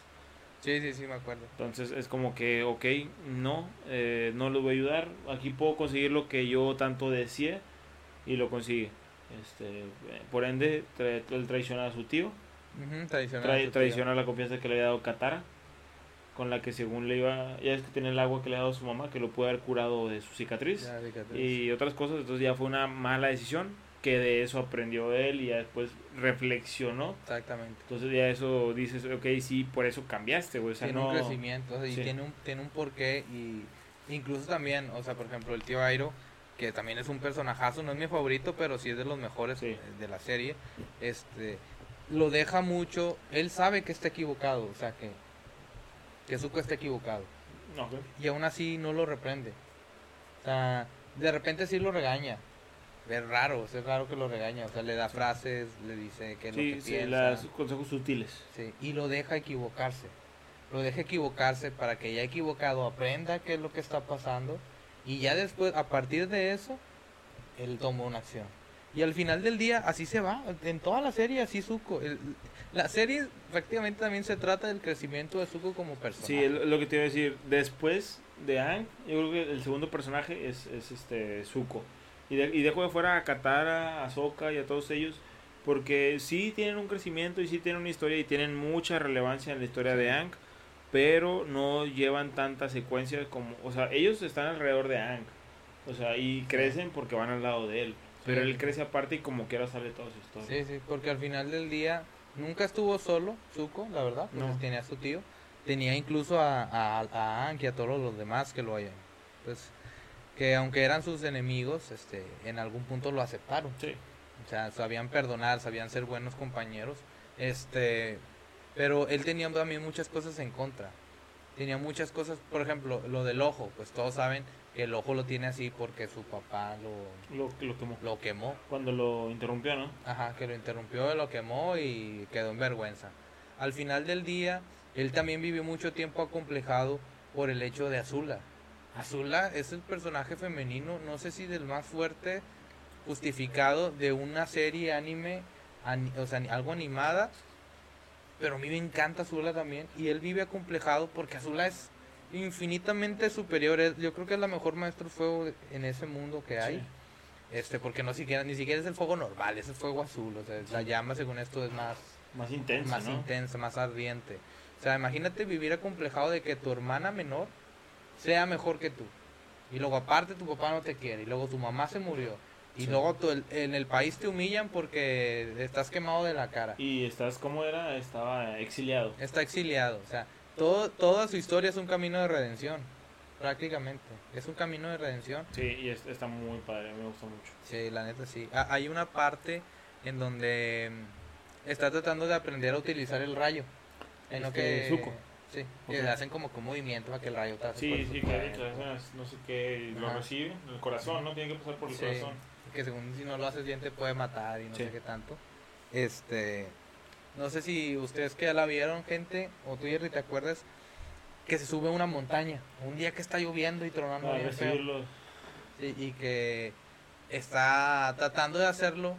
S1: sí, sí, sí, me acuerdo.
S2: Entonces es como que, ok, no, eh, no los voy a ayudar. Aquí puedo conseguir lo que yo tanto deseé y lo consigue. Este, eh, por ende, tra- él traiciona a su tío,
S1: Ujú, traicionar a
S2: trae,
S1: su tío.
S2: traiciona la confianza que le había dado Katara, con la que según le iba, ya es que tiene el agua que le ha dado su mamá, que lo puede haber curado de su cicatriz
S1: Ya, cicatriz.
S2: y otras cosas. Entonces ya fue una mala decisión, que de eso aprendió él y ya después reflexionó.
S1: Exactamente.
S2: Entonces ya eso dices, ok, sí, por eso cambiaste, güey. O sea,
S1: tiene
S2: no...
S1: un crecimiento o sea, y tiene un, tiene un porqué y incluso también, o sea, por ejemplo, el tío Airo, que también es un personajazo, no es mi favorito, pero sí es de los mejores
S2: Sí.
S1: de la serie, este, lo deja mucho, él sabe que está equivocado, o sea, que, que Zuko está equivocado.
S2: Ok.
S1: y aún así no lo reprende. O sea, de repente sí lo regaña. Es raro, es raro que lo regaña. O sea, le da frases, le dice qué es lo
S2: Sí,
S1: que
S2: sí,
S1: piensa.
S2: los consejos sutiles.
S1: Sí, y lo deja equivocarse. Lo deja equivocarse para que ya equivocado aprenda qué es lo que está pasando. Y ya después, a partir de eso, él toma una acción. Y al final del día, así se va. En toda la serie, así Zuko. El- la serie prácticamente también se trata del crecimiento de Zuko como persona.
S2: Sí, lo que te iba a decir. Después de Aang, yo creo que el segundo personaje es, es este Zuko. Y, de- y dejo de fuera a Katara, a Sokka y a todos ellos. Porque sí tienen un crecimiento y sí tienen una historia y tienen mucha relevancia en la historia de Aang. Pero no llevan tanta secuencia como... O sea, ellos están alrededor de Aang. O sea, y crecen porque van al lado de él. Pero él crece aparte y como quiera sale toda su historia.
S1: Sí, sí, porque al final del día nunca estuvo solo, Zuko, la verdad, pues
S2: No.
S1: tenía a su tío, tenía incluso a, a, a y a todos los demás que lo hayan, pues, que aunque eran sus enemigos, este, en algún punto lo aceptaron,
S2: Sí.
S1: o sea, sabían perdonar, sabían ser buenos compañeros, este, pero él tenía también muchas cosas en contra, tenía muchas cosas, por ejemplo, lo del ojo, pues todos saben el ojo lo tiene así porque su papá lo,
S2: Lo, lo quemó.
S1: lo quemó,
S2: Cuando lo interrumpió, ¿no?
S1: Ajá, que lo interrumpió, lo quemó y quedó en vergüenza. Al final del día, él también vivió mucho tiempo acomplejado por el hecho de Azula. Azula es el personaje femenino, no sé si del más fuerte, justificado de una serie anime, ani- o sea, algo animada, pero a mí me encanta Azula también, y él vive acomplejado porque Azula es infinitamente superior, es- yo creo que es la mejor maestro de fuego en ese mundo que hay.
S2: Sí.
S1: Este, porque no siquiera, ni siquiera es el fuego normal, es el fuego azul, o sea, la llama según esto es más,
S2: Más intensa,
S1: más
S2: ¿no?
S1: intensa, más ardiente. O sea, imagínate vivir acomplejado de que tu hermana menor sea mejor que tú. Y luego aparte tu papá no te quiere, y luego tu mamá se murió. Y
S2: Sí.
S1: luego tu- en el país te humillan porque estás quemado de la cara.
S2: Y estás, ¿cómo era? Estaba exiliado.
S1: Está exiliado, o sea, todo, toda su historia es un camino de redención, prácticamente. Es un camino de redención.
S2: Sí, y es- está muy padre, me gusta mucho.
S1: Sí, la neta sí. Ah, hay una parte en donde mm, está tratando de aprender a utilizar el rayo. En lo
S2: Este,
S1: que
S2: Zuko.
S1: Sí, que
S2: Ok.
S1: le hacen como que un movimiento para que el rayo
S2: Sí, sí, que, que no sé qué, lo recibe, el corazón, ¿no? Tiene que pasar por el
S1: Sí,
S2: corazón.
S1: que según si no lo haces bien te puede matar y no
S2: Sí.
S1: sé qué tanto. Este, No sé si ustedes que ya la vieron, gente, o tú, Jerry, te acuerdas, que se sube a una montaña, un día que está lloviendo y tronando bien feo, sí, y que está tratando de hacerlo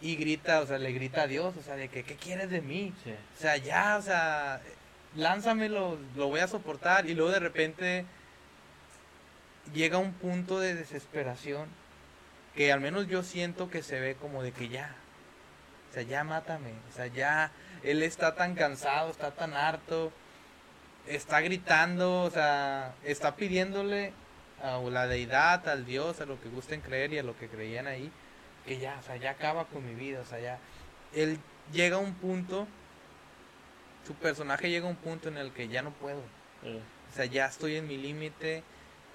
S1: y grita, o sea, le grita a Dios, o sea, de que, ¿qué quieres de mí?
S2: Sí.
S1: O sea, ya, o sea, lánzamelo, lo voy a soportar. Y luego de repente llega un punto de desesperación que al menos yo siento que se ve como de que ya, sea, ya mátame, o sea, ya, él está tan cansado, está tan harto, está gritando, o sea, está pidiéndole a la deidad, al Dios, a lo que gusten creer y a lo que creían ahí, que ya, o sea, ya acaba con mi vida, o sea, ya, él llega a un punto, su personaje llega a un punto en el que ya no puedo, o sea, ya estoy en mi límite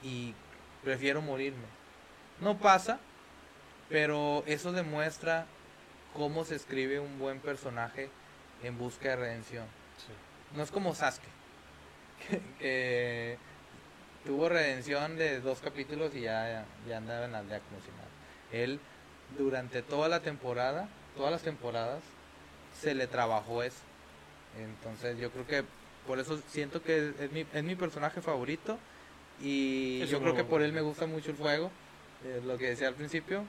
S1: y prefiero morirme. No pasa, pero eso demuestra cómo se escribe un buen personaje en busca de redención.
S2: sí.
S1: No es como Sasuke, que, que tuvo redención de dos capítulos y ya, ya andaba en la aldea como si nada. Él, durante toda la temporada, todas las temporadas, se le trabajó eso. Entonces yo creo que por eso siento que es, mi, es mi personaje favorito y
S2: Es
S1: yo creo que por él me gusta mucho el juego, eh, lo que decía al principio,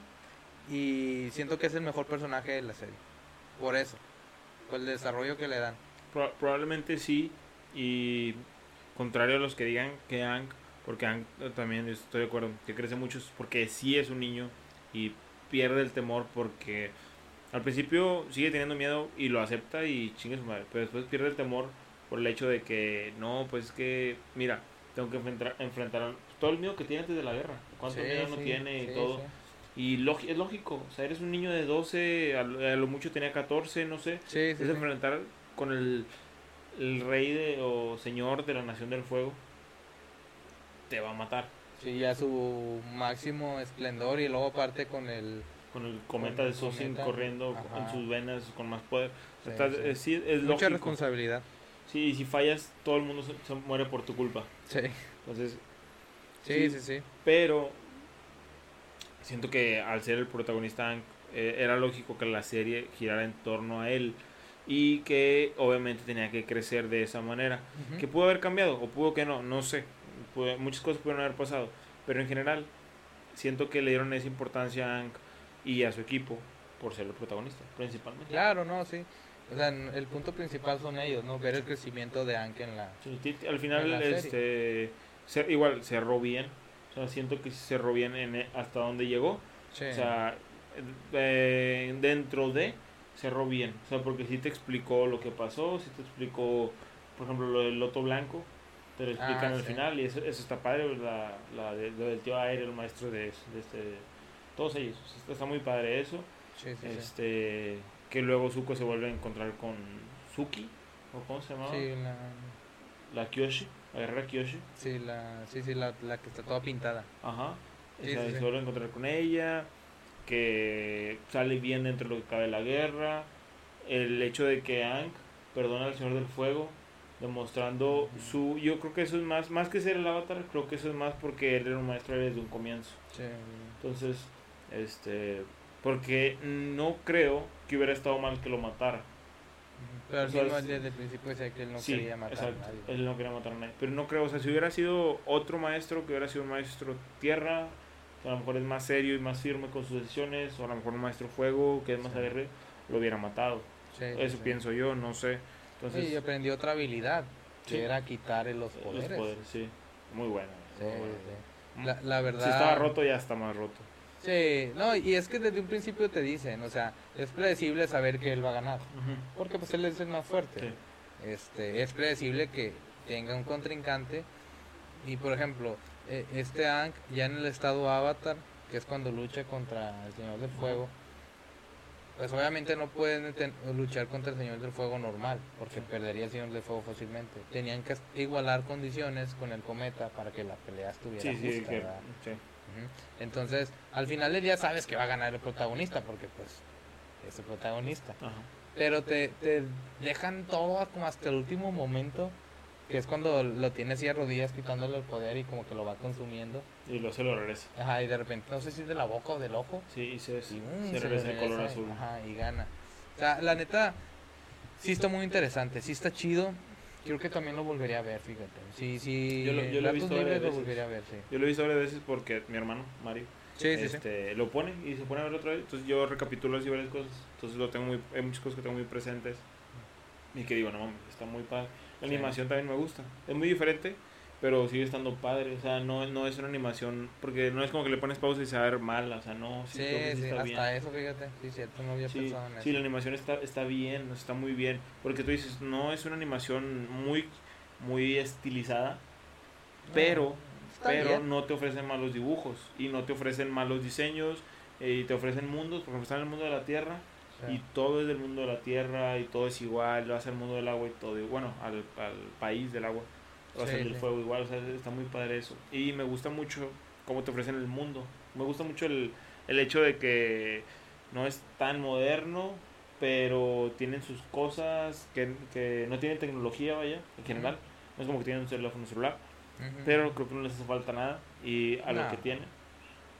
S1: y siento que es el mejor personaje de la serie. Por eso, por el desarrollo que le dan.
S2: Pro- probablemente sí. Y contrario a los que digan que Hank, porque Hank eh, también estoy de acuerdo, que crece mucho es porque sí es un niño y pierde el temor porque al principio sigue teniendo miedo y lo acepta y chingue su madre, pero después pierde el temor por el hecho de que no, pues es que, mira, tengo que enfrentar, enfrentar todo el miedo que tiene antes de la guerra, cuánto
S1: Sí,
S2: miedo no
S1: sí,
S2: tiene y todo. Y es lógico, o sea, eres un niño de 12, a lo, mucho tenía 14, no sé.
S1: Sí, sí,
S2: Es
S1: sí.
S2: enfrentar con el, el rey de, o señor de la nación del fuego. Te va a matar.
S1: Sí, ya su máximo esplendor y luego aparte con el...
S2: Con el cometa
S1: Con
S2: de Sosin corriendo
S1: ajá.
S2: en sus venas con más poder.
S1: Sí, sí.
S2: eh, es
S1: Mucha
S2: lógico.
S1: responsabilidad.
S2: Sí, y si fallas, todo el mundo se, se muere por tu culpa.
S1: Sí,
S2: Entonces,
S1: Sí.
S2: sí,
S1: sí.
S2: pero siento que al ser el protagonista eh, era lógico que la serie girara en torno a él y que obviamente tenía que crecer de esa manera. Que pudo haber cambiado o pudo que no, no sé. Muchas cosas pudieron haber pasado. Pero en general, siento que le dieron esa importancia a Hank y a su equipo por ser el protagonista, principalmente.
S1: Claro, no, sí. O sea, el punto principal son ellos, ¿no? Ver el crecimiento de Anke en la...
S2: Sí, al final, este, igual cerró bien. O sea, siento que cerró bien en, e- hasta donde llegó.
S1: Sí.
S2: O sea, eh, dentro de cerró bien. O sea, porque sí te explicó lo que pasó, sí te explicó, por ejemplo, lo del loto blanco. Te lo explican
S1: Ah,
S2: al
S1: sí.
S2: final y eso, eso está padre. La, la de- lo del tío Aire, el maestro de, de este. Todos ellos. Está, está muy padre eso.
S1: sí, sí, sí.
S2: este Que luego Zuko se vuelve a encontrar con Suki. ¿O cómo se llamaba?
S1: La,
S2: La Kyoshi. La guerrera Kyoshi.
S1: sí, la, sí, sí, la, la que está toda pintada.
S2: Ajá. O
S1: Sí,
S2: sea,
S1: sí,
S2: se
S1: sí.
S2: vuelve a encontrar con ella, que sale bien dentro de lo que cabe la guerra, el hecho de que Aang perdona al Señor del Fuego, demostrando su... Yo creo que eso es más, más que ser el avatar, creo que eso es más porque él era un maestro desde un comienzo.
S1: Sí.
S2: Entonces, este... Porque no creo que hubiera estado mal que lo matara.
S1: Pero al
S2: O sea,
S1: mismo
S2: es-
S1: desde el principio decía que él no
S2: sí,
S1: quería matar
S2: exacto.
S1: a nadie.
S2: Él no quería matar a nadie. Pero no creo, o sea, si hubiera sido otro maestro, que hubiera sido un maestro tierra, que a lo mejor es más serio y más firme con sus decisiones, o a lo mejor un maestro fuego, que es más
S1: Sí.
S2: aguerrido, lo hubiera matado.
S1: Sí, sí,
S2: Eso
S1: sí.
S2: pienso yo, no sé. Entonces,
S1: Sí, y aprendió otra habilidad, que
S2: Sí.
S1: era quitarle los
S2: los
S1: poderes.
S2: poderes, sí. Muy bueno.
S1: Sí,
S2: muy bueno.
S1: sí. La, la verdad...
S2: Si estaba roto, ya está más roto.
S1: Sí, no, y es que desde un principio te dicen, o sea, es predecible saber que él va a ganar, porque pues él es el más fuerte.
S2: Sí.
S1: Este, es predecible que tenga un contrincante y por ejemplo, eh, este Aang ya en el estado Avatar, que es cuando lucha contra el Señor del Fuego, pues obviamente no pueden luchar contra el Señor del Fuego normal, porque
S2: Sí.
S1: perdería el Señor del Fuego fácilmente. Tenían que igualar condiciones con el cometa para que la pelea estuviera
S2: Sí, sí,
S1: justa,
S2: que-
S1: ¿verdad?
S2: sí.
S1: Entonces, al final del día sabes que va a ganar el protagonista, porque pues es el protagonista.
S2: Ajá.
S1: Pero te, te dejan todo como hasta el último momento, que es cuando lo tienes así a rodillas quitándole el poder y como que lo va consumiendo.
S2: Y luego se lo regresa.
S1: Ajá, y de repente, no sé si es de la boca o del ojo,
S2: Sí, se,
S1: y
S2: se
S1: mm, se le
S2: regresa el color azul.
S1: Ajá, y gana. O sea, la neta, Sí está muy interesante, sí está chido. Creo que también lo volvería a ver, fíjate. Sí, sí.
S2: Yo lo- yo lo he visto varias veces.
S1: volvería a ver, sí.
S2: Yo lo he visto varias veces porque mi hermano, Mario,
S1: Sí, sí, sí.
S2: este, lo pone y se pone a ver otra vez. Entonces yo recapitulo así varias cosas. Entonces lo tengo muy, hay muchas cosas que tengo muy presentes. Y que digo, no mames, está muy padre. La animación también me gusta. Es muy diferente, pero sigue estando padre. O sea, no, no es una animación, porque no es como que le pones pausa y se va a ver mal. O sea, no,
S1: Sí, sí,
S2: está
S1: hasta
S2: bien.
S1: eso, fíjate. Sí, cierto, no había
S2: Sí,
S1: pensado en eso.
S2: sí, la animación está, está bien, está muy bien. Porque tú dices, no es una animación muy, muy estilizada, pero,
S1: Está
S2: pero
S1: bien.
S2: no te ofrecen malos dibujos y no te ofrecen malos diseños eh, y te ofrecen mundos, porque están en el mundo de la tierra
S1: Sí.
S2: y todo es del mundo de la tierra y todo es igual, vas al mundo del agua y todo, y bueno, al, al país del agua, vas
S1: Sí,
S2: al del
S1: sí.
S2: fuego igual, o sea, está muy padre eso. Y me gusta mucho cómo te ofrecen el mundo, me gusta mucho el, el hecho de que no es tan moderno, pero tienen sus cosas que, que no tienen tecnología, vaya, en general. No es como que tienen un teléfono celular,
S1: Ujú.
S2: pero creo que no les hace falta nada y a lo
S1: No.
S2: que tienen.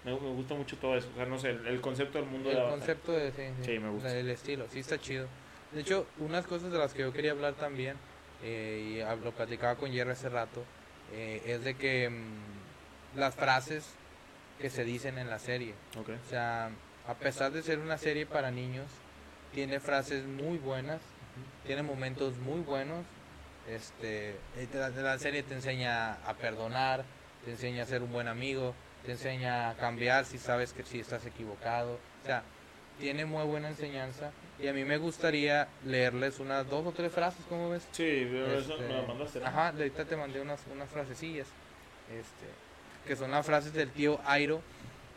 S2: Me, me gusta mucho todo eso, o sea, no sé, el, el concepto del mundo
S1: El
S2: de
S1: concepto de, sí,
S2: Sí, me gusta.
S1: El estilo, sí está chido. De hecho, unas cosas de las que yo quería hablar también, eh, y lo platicaba con Jerry hace rato, eh, es de que mm, las frases que se dicen en la serie,
S2: Ok.
S1: o sea, a pesar de ser una serie para niños, tiene frases muy buenas, tiene momentos muy buenos. Este, te- la, la serie te enseña a perdonar, te enseña a ser un buen amigo, te enseña a cambiar si sabes que si estás equivocado. O sea, tiene muy buena enseñanza y a mí me gustaría leerles unas dos o tres frases, ¿cómo ves?
S2: Sí, pero eso
S1: Este,
S2: me lo mandaste. ¿no?
S1: Ajá, de ahorita te mandé unas, unas frasecillas, este, que son las frases del tío Airo,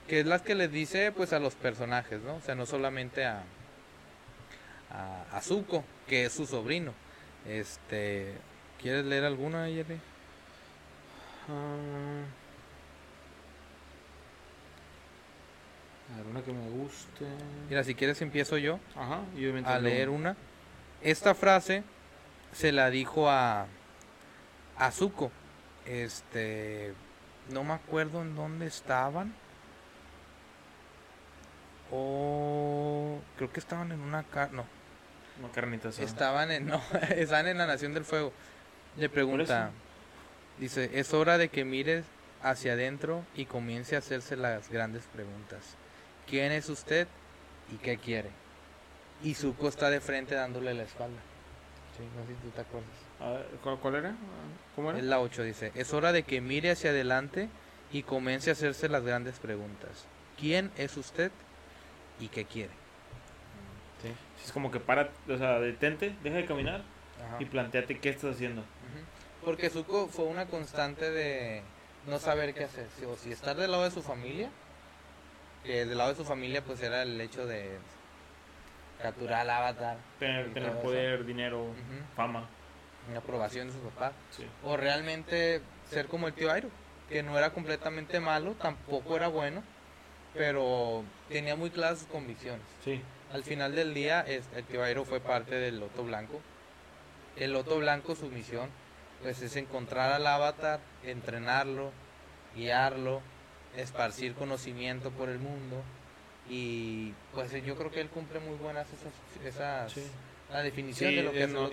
S1: que es las que les dice pues a los personajes, ¿no? O sea, no solamente a, a, a Zuko, que es su sobrino. Este, ¿quieres leer alguna, Jerry?
S2: Ah. A ver, una que me guste.
S1: Mira, si quieres empiezo yo
S2: Ajá, yo
S1: a leer una. Esta frase se la dijo a, a Zuko. Este, no me acuerdo en dónde estaban. O creo que estaban en una ca- no,
S2: Una carnita asada.
S1: estaban en no, están en la Nación del Fuego. Le pregunta, dice, es hora de que mires hacia adentro y comience a hacerse las grandes preguntas. ¿Quién es usted y qué quiere? Y Zuko está de frente dándole la espalda. Sí, no sé si tú te acuerdas.
S2: A ver, ¿cuál, cuál era? ¿Cómo era?
S1: Es la 8 dice, es hora de que mire hacia adelante y comience a hacerse las grandes preguntas. ¿Quién es usted y qué quiere? Sí.
S2: Es como que para, o sea, detente, deja de caminar
S1: Ajá.
S2: y planteate qué estás haciendo.
S1: Porque Zuko fue una constante de no saber qué hacer. O si estar del lado de su familia, que del lado de su familia pues era el hecho de capturar al avatar,
S2: Tener, poder, dinero, fama.
S1: aprobación de su papá.
S2: Sí.
S1: O realmente ser como el tío Airo, que no era completamente malo, tampoco era bueno, pero tenía muy claras sus convicciones.
S2: Sí.
S1: Al final del día, el tío Airo fue parte del Loto Blanco. El Loto Blanco, su misión, pues es encontrar al avatar, entrenarlo, guiarlo, esparcir conocimiento por el mundo. Y pues yo creo que él cumple muy buenas esas, esas
S2: Sí.
S1: la definición
S2: Sí,
S1: de lo que es el
S2: no,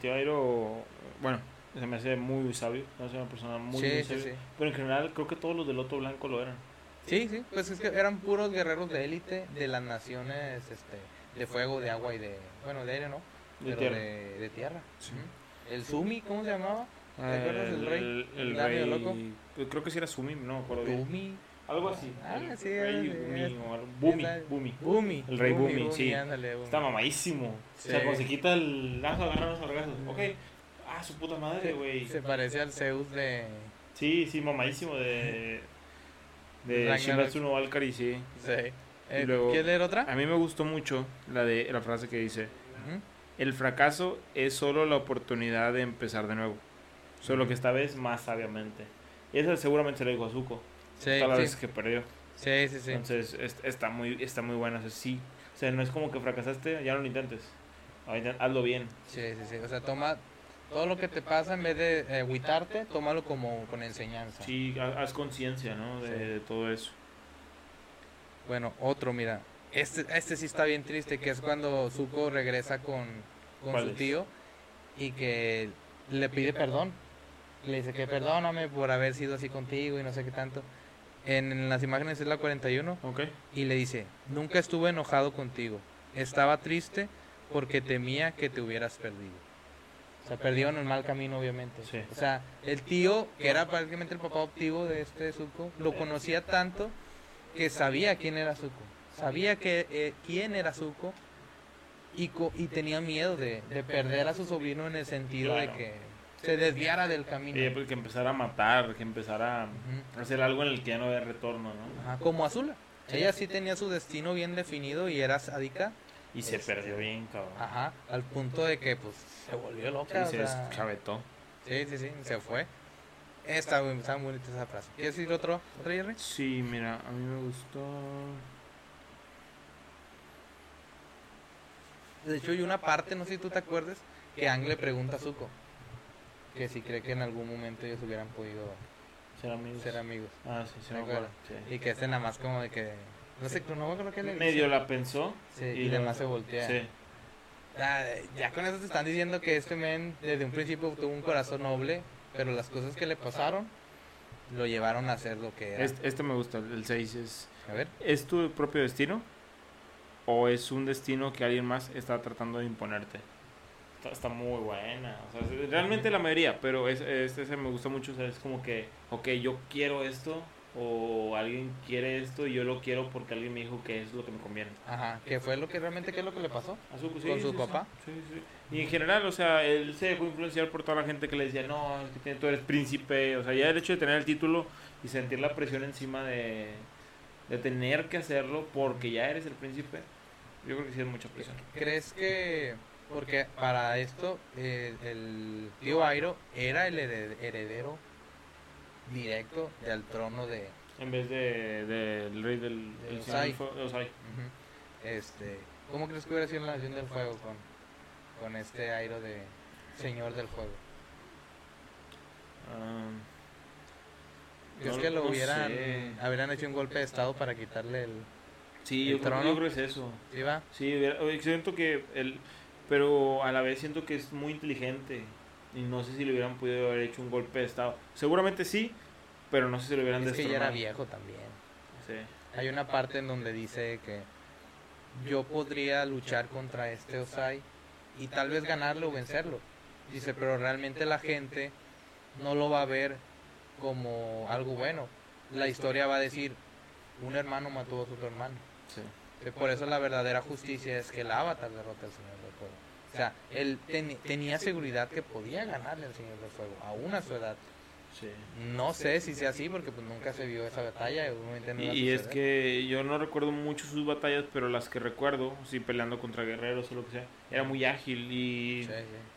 S2: tío Airo, bueno, se me hace muy sabio, hace una persona muy,
S1: sí,
S2: muy sabia. Pero en general creo que todos los del Loto Blanco lo eran.
S1: Sí, sí, pues es que eran puros guerreros de élite de las naciones este, de fuego, de agua y de, bueno, de aire, ¿no?
S2: De
S1: Pero
S2: tierra.
S1: De, de tierra. El Sumi, ¿cómo se llamaba? ¿Te acuerdas del rey?
S2: El, el
S1: ¿El árabe
S2: rey.
S1: loco?
S2: Creo que sí era Sumi, no me.
S1: Bumi.
S2: Algo así.
S1: Ah,
S2: el
S1: sí,
S2: rey Bumi,
S1: es-
S2: o algo- Bumi, Bumi.
S1: Bumi.
S2: El rey Bumi, sí.
S1: ándale, Bumi.
S2: Está mamadísimo. O sea,
S1: Sí.
S2: cuando se quita el lazo, agarra los orgazos. Ok. Ah, su puta madre, güey.
S1: Se parece al Zeus de...
S2: Sí, sí, mamadísimo de. De. Shimatsu no Valkyrie, sí.
S1: Sí. Eh,
S2: luego-
S1: ¿Quieres leer otra?
S2: A mí me gustó mucho la de la frase que dice:
S1: Ujú.
S2: El fracaso es solo la oportunidad de empezar de nuevo. Solo que esta vez más sabiamente. Y eso seguramente se lo dijo a Zuko.
S1: Sí,
S2: todas las
S1: sí.
S2: veces que perdió.
S1: sí, sí, sí.
S2: Entonces es- está muy está muy bueno. O sea, sí. O sea, no es como que fracasaste, ya no lo intentes. Hazlo bien.
S1: Sí, sí, sí. O sea, toma todo lo que te pasa en vez de eh, agüitarte, tómalo como con enseñanza.
S2: Sí, ha- haz conciencia, ¿no? De,
S1: Sí.
S2: de todo eso.
S1: Bueno, otro, mira. Este, este sí está bien triste, que es cuando Zuko regresa con, con
S2: ¿Cuál
S1: su tío y que le pide perdón. Le dice que perdóname por haber sido así contigo y no sé qué tanto. En, en las imágenes es la 41
S2: Ok.
S1: y le dice, nunca estuve enojado contigo. Estaba triste porque temía que te hubieras perdido. O sea, perdido en el mal camino, obviamente.
S2: Sí.
S1: O sea, el tío, que era prácticamente el papá adoptivo de este Zuko, lo conocía tanto que sabía quién era Zuko. Sabía que, eh, quién era Zuko y, co- y tenía miedo de, de perder a su sobrino en el sentido
S2: Claro.
S1: de que se desviara del camino.
S2: Y pues que empezara a matar, que empezara a hacer algo en el que ya no había retorno, ¿no?
S1: Ajá, como Azula. Ella sí tenía su destino bien definido y era sádica.
S2: Y se
S1: Este,
S2: perdió bien, cabrón.
S1: Ajá, al punto de que pues se volvió loca.
S2: Y
S1: o
S2: se deschavetó.
S1: sí, sí, sí, se fue. Está, muy- está muy bonita esa frase. ¿Quieres decir otro, otro Jerry?
S2: Sí, mira, a mí me gustó.
S1: De hecho, hay una parte, no sé si tú te acuerdas, que Ang le pregunta a Zuko que si cree que en algún momento ellos hubieran podido
S2: Ser amigos.
S1: ser amigos.
S2: Ah, sí, sí,
S1: ¿Me
S2: me acuerdo.
S1: acuerdas?
S2: sí.
S1: Y que este nada más como de que... No sé, no me qué le.
S2: Medio la pensó.
S1: Sí, y,
S2: lo-
S1: además se voltea.
S2: Sí.
S1: Ya, ya con eso te están diciendo que este men desde un principio tuvo un corazón noble, pero las cosas que le pasaron lo llevaron a hacer lo que era.
S2: Este, este me gusta, el 6 es...
S1: A ver,
S2: ¿Es tu propio destino? ¿O es un destino que alguien más está tratando de imponerte? Está, está muy buena. O sea, realmente la mayoría, pero es, es- ese me gusta mucho. o sea, es como que, ok, yo quiero esto, o alguien quiere esto, y yo lo quiero porque alguien me dijo que es lo que me conviene.
S1: ajá, ¿qué fue lo que realmente qué es lo que le pasó?
S2: A
S1: ¿Con su
S2: sí,
S1: papá?
S2: Sí, sí. Y en general, o sea, él se dejó influenciar por toda la gente que le decía, no, es que tú eres príncipe. O sea, ya el hecho de tener el título y sentir la presión encima de, de tener que hacerlo porque ya eres el príncipe, yo creo que sí es mucha presión.
S1: ¿Crees que porque para esto eh, el tío Airo era el hered- heredero directo del trono de
S2: En vez de del rey del,
S1: De
S2: del
S1: Osai. Este, ¿cómo crees que hubiera sido la nación del fuego con con este Airo de señor del fuego? ¿Crees
S2: No-
S1: que lo
S2: no
S1: hubieran
S2: sé.
S1: habrían hecho un golpe de estado para quitarle el
S2: sí,
S1: ¿El
S2: yo creo,
S1: trono?
S2: yo creo que es eso.
S1: ¿Sí va?
S2: Sí, siento que el pero a la vez siento que es muy inteligente y no sé si le hubieran podido haber hecho un golpe de estado. Seguramente sí, pero no sé si lo hubieran
S1: Es que ya era viejo también.
S2: Sí.
S1: Hay una parte en donde dice que yo podría luchar contra este Osai y tal vez ganarlo o vencerlo. Dice, pero realmente la gente no lo va a ver como algo bueno. La historia va a decir, un hermano mató a su otro hermano.
S2: Sí.
S1: Por eso la verdadera justicia es que el avatar derrota al Señor sea, él ten- tenía seguridad que podía ganarle al Señor del Fuego, aún a su edad.
S2: Sí.
S1: No sé si sea así porque pues nunca se vio esa batalla. y no
S2: es que yo no recuerdo mucho sus batallas, pero las que recuerdo, sí, peleando contra guerreros o lo que sea, era muy ágil y,
S1: Sí,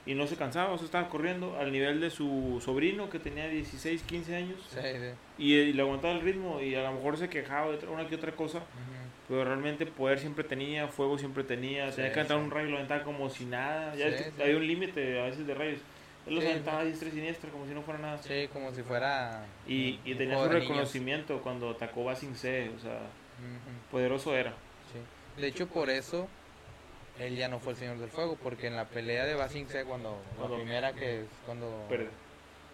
S2: y no se cansaba, o sea, estaba corriendo al nivel de su sobrino que tenía 16, 15 años
S1: Sí, sí.
S2: y, y le aguantaba el ritmo y a lo mejor se quejaba de una que otra cosa,
S1: Ujú.
S2: Pero realmente poder siempre tenía, fuego siempre tenía,
S1: Sí,
S2: tenía que aventar
S1: sí.
S2: un rayo y lo aventaba como si nada, ya
S1: Sí,
S2: es que
S1: sí.
S2: hay un límite a veces de rayos. Él los aventaba diestra y siniestra como si no fuera nada.
S1: Sí, como si fuera.
S2: Y, y tenía su
S1: niños.
S2: reconocimiento cuando atacó Basing C, o sea, poderoso era.
S1: sí. De hecho, por eso él ya no fue el Señor del Fuego, porque en la pelea de Basing C, cuando,
S2: Cuando-
S1: la primera que es cuando,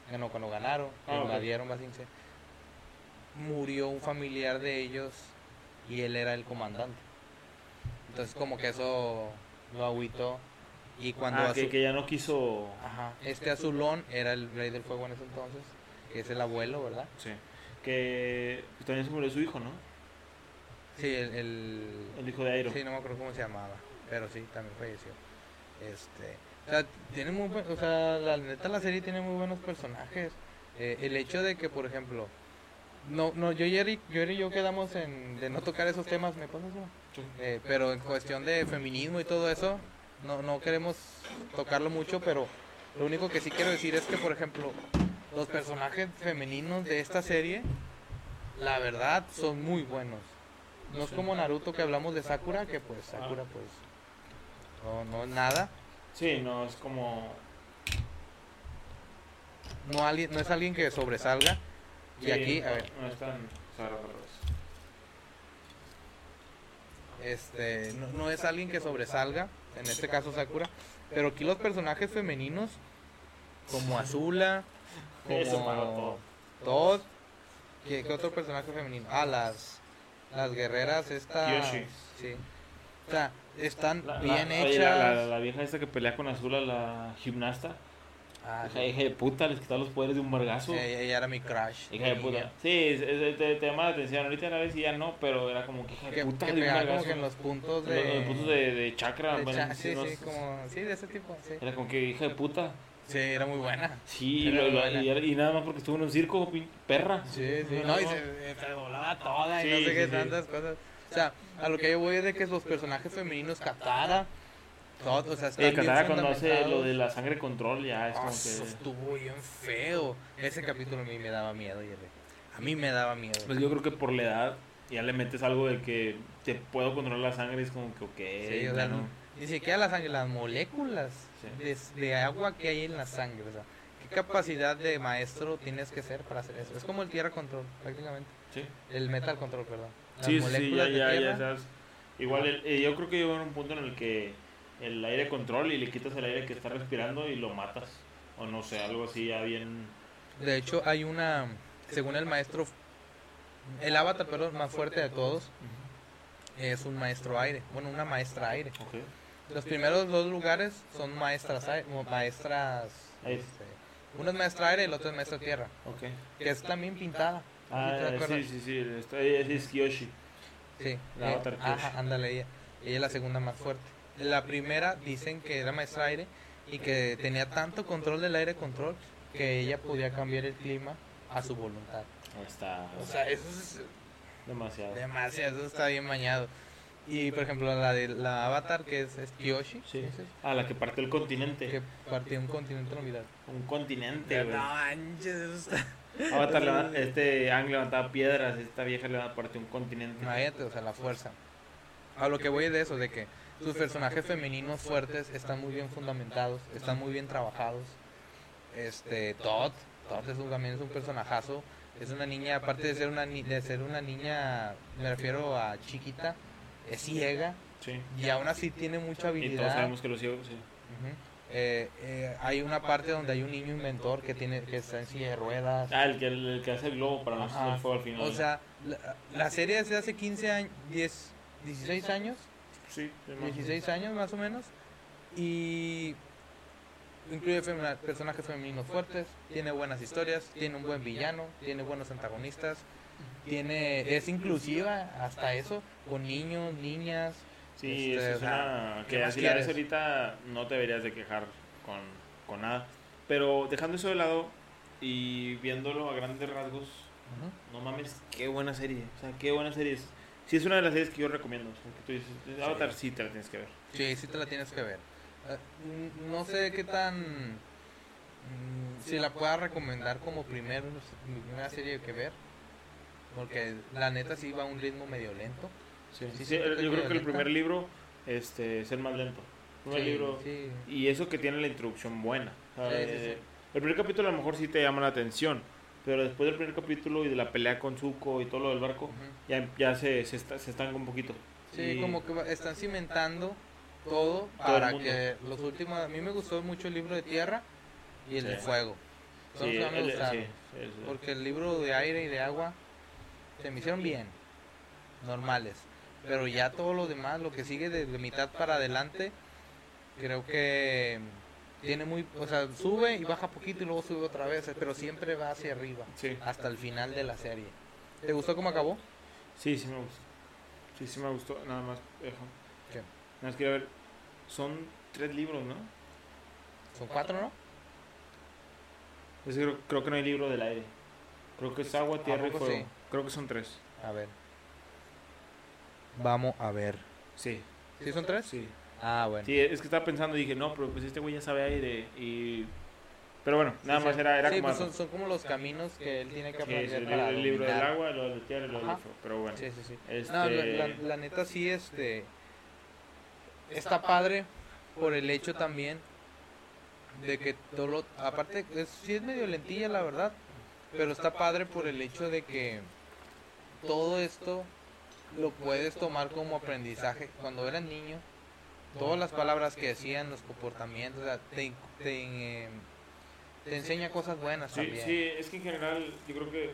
S1: bueno, cuando ganaron,
S2: Ah,
S1: invadieron Basing C, murió un familiar de ellos y él era el comandante. Entonces, como que eso lo agüitó. Y cuando
S2: ah, que, ya no quiso.
S1: Ajá, este azulón era el rey del fuego en ese entonces, que es el abuelo, ¿verdad?
S2: Sí. Que también se murió su hijo, ¿no?
S1: Sí, el, el,
S2: El hijo de Airo.
S1: Sí, no me acuerdo cómo se llamaba, pero sí, también falleció. Este, o sea, tiene muy o sea, la neta la serie tiene muy buenos personajes. Eh, el hecho de que, por ejemplo, no, no, yo y Jerry, Jerry y yo quedamos en de no tocar esos temas, ¿me pasas uno?
S2: Sí.
S1: Eh, pero en cuestión de feminismo y todo eso, no, no queremos tocarlo mucho, pero lo único que sí quiero decir es que, por ejemplo, los personajes femeninos de esta serie, la verdad, son muy buenos. No es como Naruto que hablamos de Sakura, que pues Sakura pues no, no es nada.
S2: Sí, no, es como.
S1: No, alguien, no es alguien que sobresalga. Y aquí,
S2: no,
S1: a ver,
S2: No es tan. Sara al revés.
S1: este, no, no es alguien que sobresalga. en este caso Sakura, pero aquí los personajes femeninos, como Azula, como. Todd, ¿qué, qué otro personaje femenino? Ah, las, las guerreras
S2: Kyoshi.
S1: sí, o sea, están
S2: La-
S1: bien hechas.
S2: La, la- la vieja esta que pelea con Azula, la gimnasta.
S1: Ah,
S2: hija, hija de puta, les quitaba los poderes de un vergazo.
S1: sí, ella, ella era mi crush.
S2: Hija de
S1: niña.
S2: puta. Sí, es- es- te, te llama la atención. Ahorita la vez y ya no, pero era como que hija de puta
S1: que
S2: de un vergazo.
S1: en los puntos
S2: Los-
S1: de...
S2: los puntos de, de chakra.
S1: de
S2: bueno,
S1: cha- sí, sí, como, sí, de ese tipo, sí.
S2: Era como que hija de puta.
S1: Sí, era muy buena.
S2: Sí, lo- lo-
S1: buena.
S2: y, nada más porque estuvo en un circo, perra.
S1: Sí, sí,
S2: No,
S1: no, y se, se doblaba toda y no sé qué tantas cosas. O sea, a lo que yo voy es de que los personajes femeninos, Katara, todo, o sea,
S2: Eh, Katara cuando hace lo de la sangre control ya es
S1: Ah,
S2: como
S1: eso
S2: que...
S1: estuvo bien feo. Ese capítulo a mí me daba miedo. A mí me daba miedo.
S2: Pues yo creo que por la edad ya le metes algo de que te puedo controlar la sangre, es como que ok.
S1: Sí, o sea,
S2: bueno.
S1: ni siquiera la sangre, las moléculas
S2: Sí.
S1: de, de agua que hay en la sangre. O sea, ¿qué capacidad de maestro tienes que ser para hacer eso? Es como el tierra control, prácticamente.
S2: Sí,
S1: El metal control, perdón. Las
S2: sí, sí, sí, ya, ya, ya
S1: tierra.
S2: sabes. Igual el- eh, yo creo que llegó en un punto en el que el aire control y le quitas el aire que está respirando y lo matas. O no sé, algo así ya bien...
S1: De hecho, hay una, según el maestro, el avatar, perdón, más fuerte de todos, es un maestro aire. Bueno, una maestra aire.
S2: Ok.
S1: Los primeros dos lugares son maestras aire, maestras...
S2: Aire.
S1: este, uno es maestra aire y el otro es maestra tierra,
S2: Ok.
S1: que es también pintada.
S2: Ah,
S1: ¿Sí
S2: sí, sí, es Kyoshi.
S1: Sí,
S2: La
S1: eh,
S2: avatar
S1: ajá, ándale ella. Ella es la segunda más fuerte. La primera dicen que era maestra aire y que tenía tanto control del aire control que ella podía cambiar el clima a su voluntad.
S2: Está
S1: O sea, eso es
S2: demasiado.
S1: demasiado, eso está bien bañado. Y por ejemplo, la de la avatar que es, es Kyoshi,
S2: Sí.
S1: ¿sí?
S2: Ah, la que partió el continente.
S1: que partió un continente en unidad.
S2: Un continente, güey.
S1: No manches, eso está.
S2: Avatar leva- este Ang levantaba piedras, esta vieja le partió un continente.
S1: Imagínate, o sea, la fuerza. A lo que voy de eso, de que sus personajes femeninos fuertes están muy bien fundamentados, están muy bien trabajados. Este, Todd, Todd es un, también es un personajazo. Es una niña, aparte de ser una, ni- de ser una niña, me refiero a chiquita, es ciega
S2: Sí.
S1: y aún así tiene mucha
S2: Y todos
S1: habilidad.
S2: sabemos que los ciegos, sí.
S1: Eh, eh, hay una parte donde hay un niño inventor que tiene que está en silla de ruedas.
S2: Ah, el que, el, que hace el globo para no
S1: Ajá.
S2: hacer el fuego al final.
S1: O sea, la, la serie es de hace 15 años, 10, 16 años,
S2: sí, sí, más.
S1: 16 años más o menos, y incluye femina- personajes femeninos fuertes, tiene buenas historias, tiene un buen villano, tiene buenos antagonistas, tiene es inclusiva hasta eso, con niños, niñas.
S2: Sí,
S1: Este,
S2: eso
S1: o
S2: es
S1: sea,
S2: una...
S1: ¿qué
S2: Que la ves
S1: quieres?
S2: ahorita no te deberías de quejar con, con nada. Pero dejando eso de lado y viéndolo a grandes rasgos, no mames, qué buena serie. O sea, qué buena serie es. Sí, es una de las series que yo recomiendo. Tú dices, Avatar sí te la tienes que ver.
S1: Sí, sí te la tienes que ver. Eh, mm, no sé qué tan... mm, si la pueda recomendar como primer, primera serie que ver. Porque la neta sí va a un ritmo medio lento.
S2: Sí,
S1: Sí,
S2: yo creo que el primer libro este, es el más lento. El primer libro. Y eso que tiene la introducción buena. O sea,
S1: Sí, sí,
S2: eh,
S1: sí.
S2: El primer capítulo a lo mejor sí te llama la atención. Pero después del primer capítulo y de la pelea con Zuko y todo lo del barco, ya, ya se, se, está- se estanca un poquito.
S1: Sí,
S2: Y-
S1: como que va- están cimentando todo para que los últimos... A mí me gustó mucho el libro de tierra y el de fuego. Son
S2: Sí,
S1: los que más me
S2: el-
S1: gustaron.
S2: sí, sí, sí.
S1: Porque el libro de aire y de agua se me hicieron bien, normales. Pero ya todo lo demás, lo que sigue de, de mitad para adelante, creo que tiene muy, o sea, sube y baja poquito y luego sube otra vez, pero siempre va hacia arriba,
S2: Sí.
S1: hasta el final de la serie. ¿Te gustó cómo acabó?
S2: Sí, sí me gustó. Sí, sí me gustó. Nada más, deja.
S1: ¿Qué?
S2: Nada más quería ver. Son tres libros, ¿no?
S1: Son cuatro, ¿no?
S2: Es que creo, creo que no hay libro del aire. Creo que es agua, tierra y fuego.
S1: sí?
S2: Creo que son tres.
S1: A ver. Vamos a ver.
S2: Sí,
S1: ¿Sí son tres?
S2: sí.
S1: Ah, bueno.
S2: Sí, es que estaba pensando y dije, no, pero pues este güey ya sabe aire. Y... Pero bueno, nada
S1: Sí,
S2: más
S1: sí.
S2: era, era
S1: Sí,
S2: como.
S1: pues son, son como los caminos que él tiene que aprender
S2: el,
S1: para
S2: el libro del agua, lo de tierra y lo del. Pero bueno.
S1: Sí, sí, sí.
S2: Este...
S1: No, la, la- la neta sí, este, está padre por el hecho también de que todo lo, aparte, es, sí es medio lentilla la verdad, pero está padre por el hecho de que todo esto lo puedes tomar como aprendizaje. Cuando eras niño, Todas las palabras que decían, los comportamientos, o sea, te, te, eh, te enseña cosas buenas
S2: Sí,
S1: también.
S2: sí, es que en general yo creo que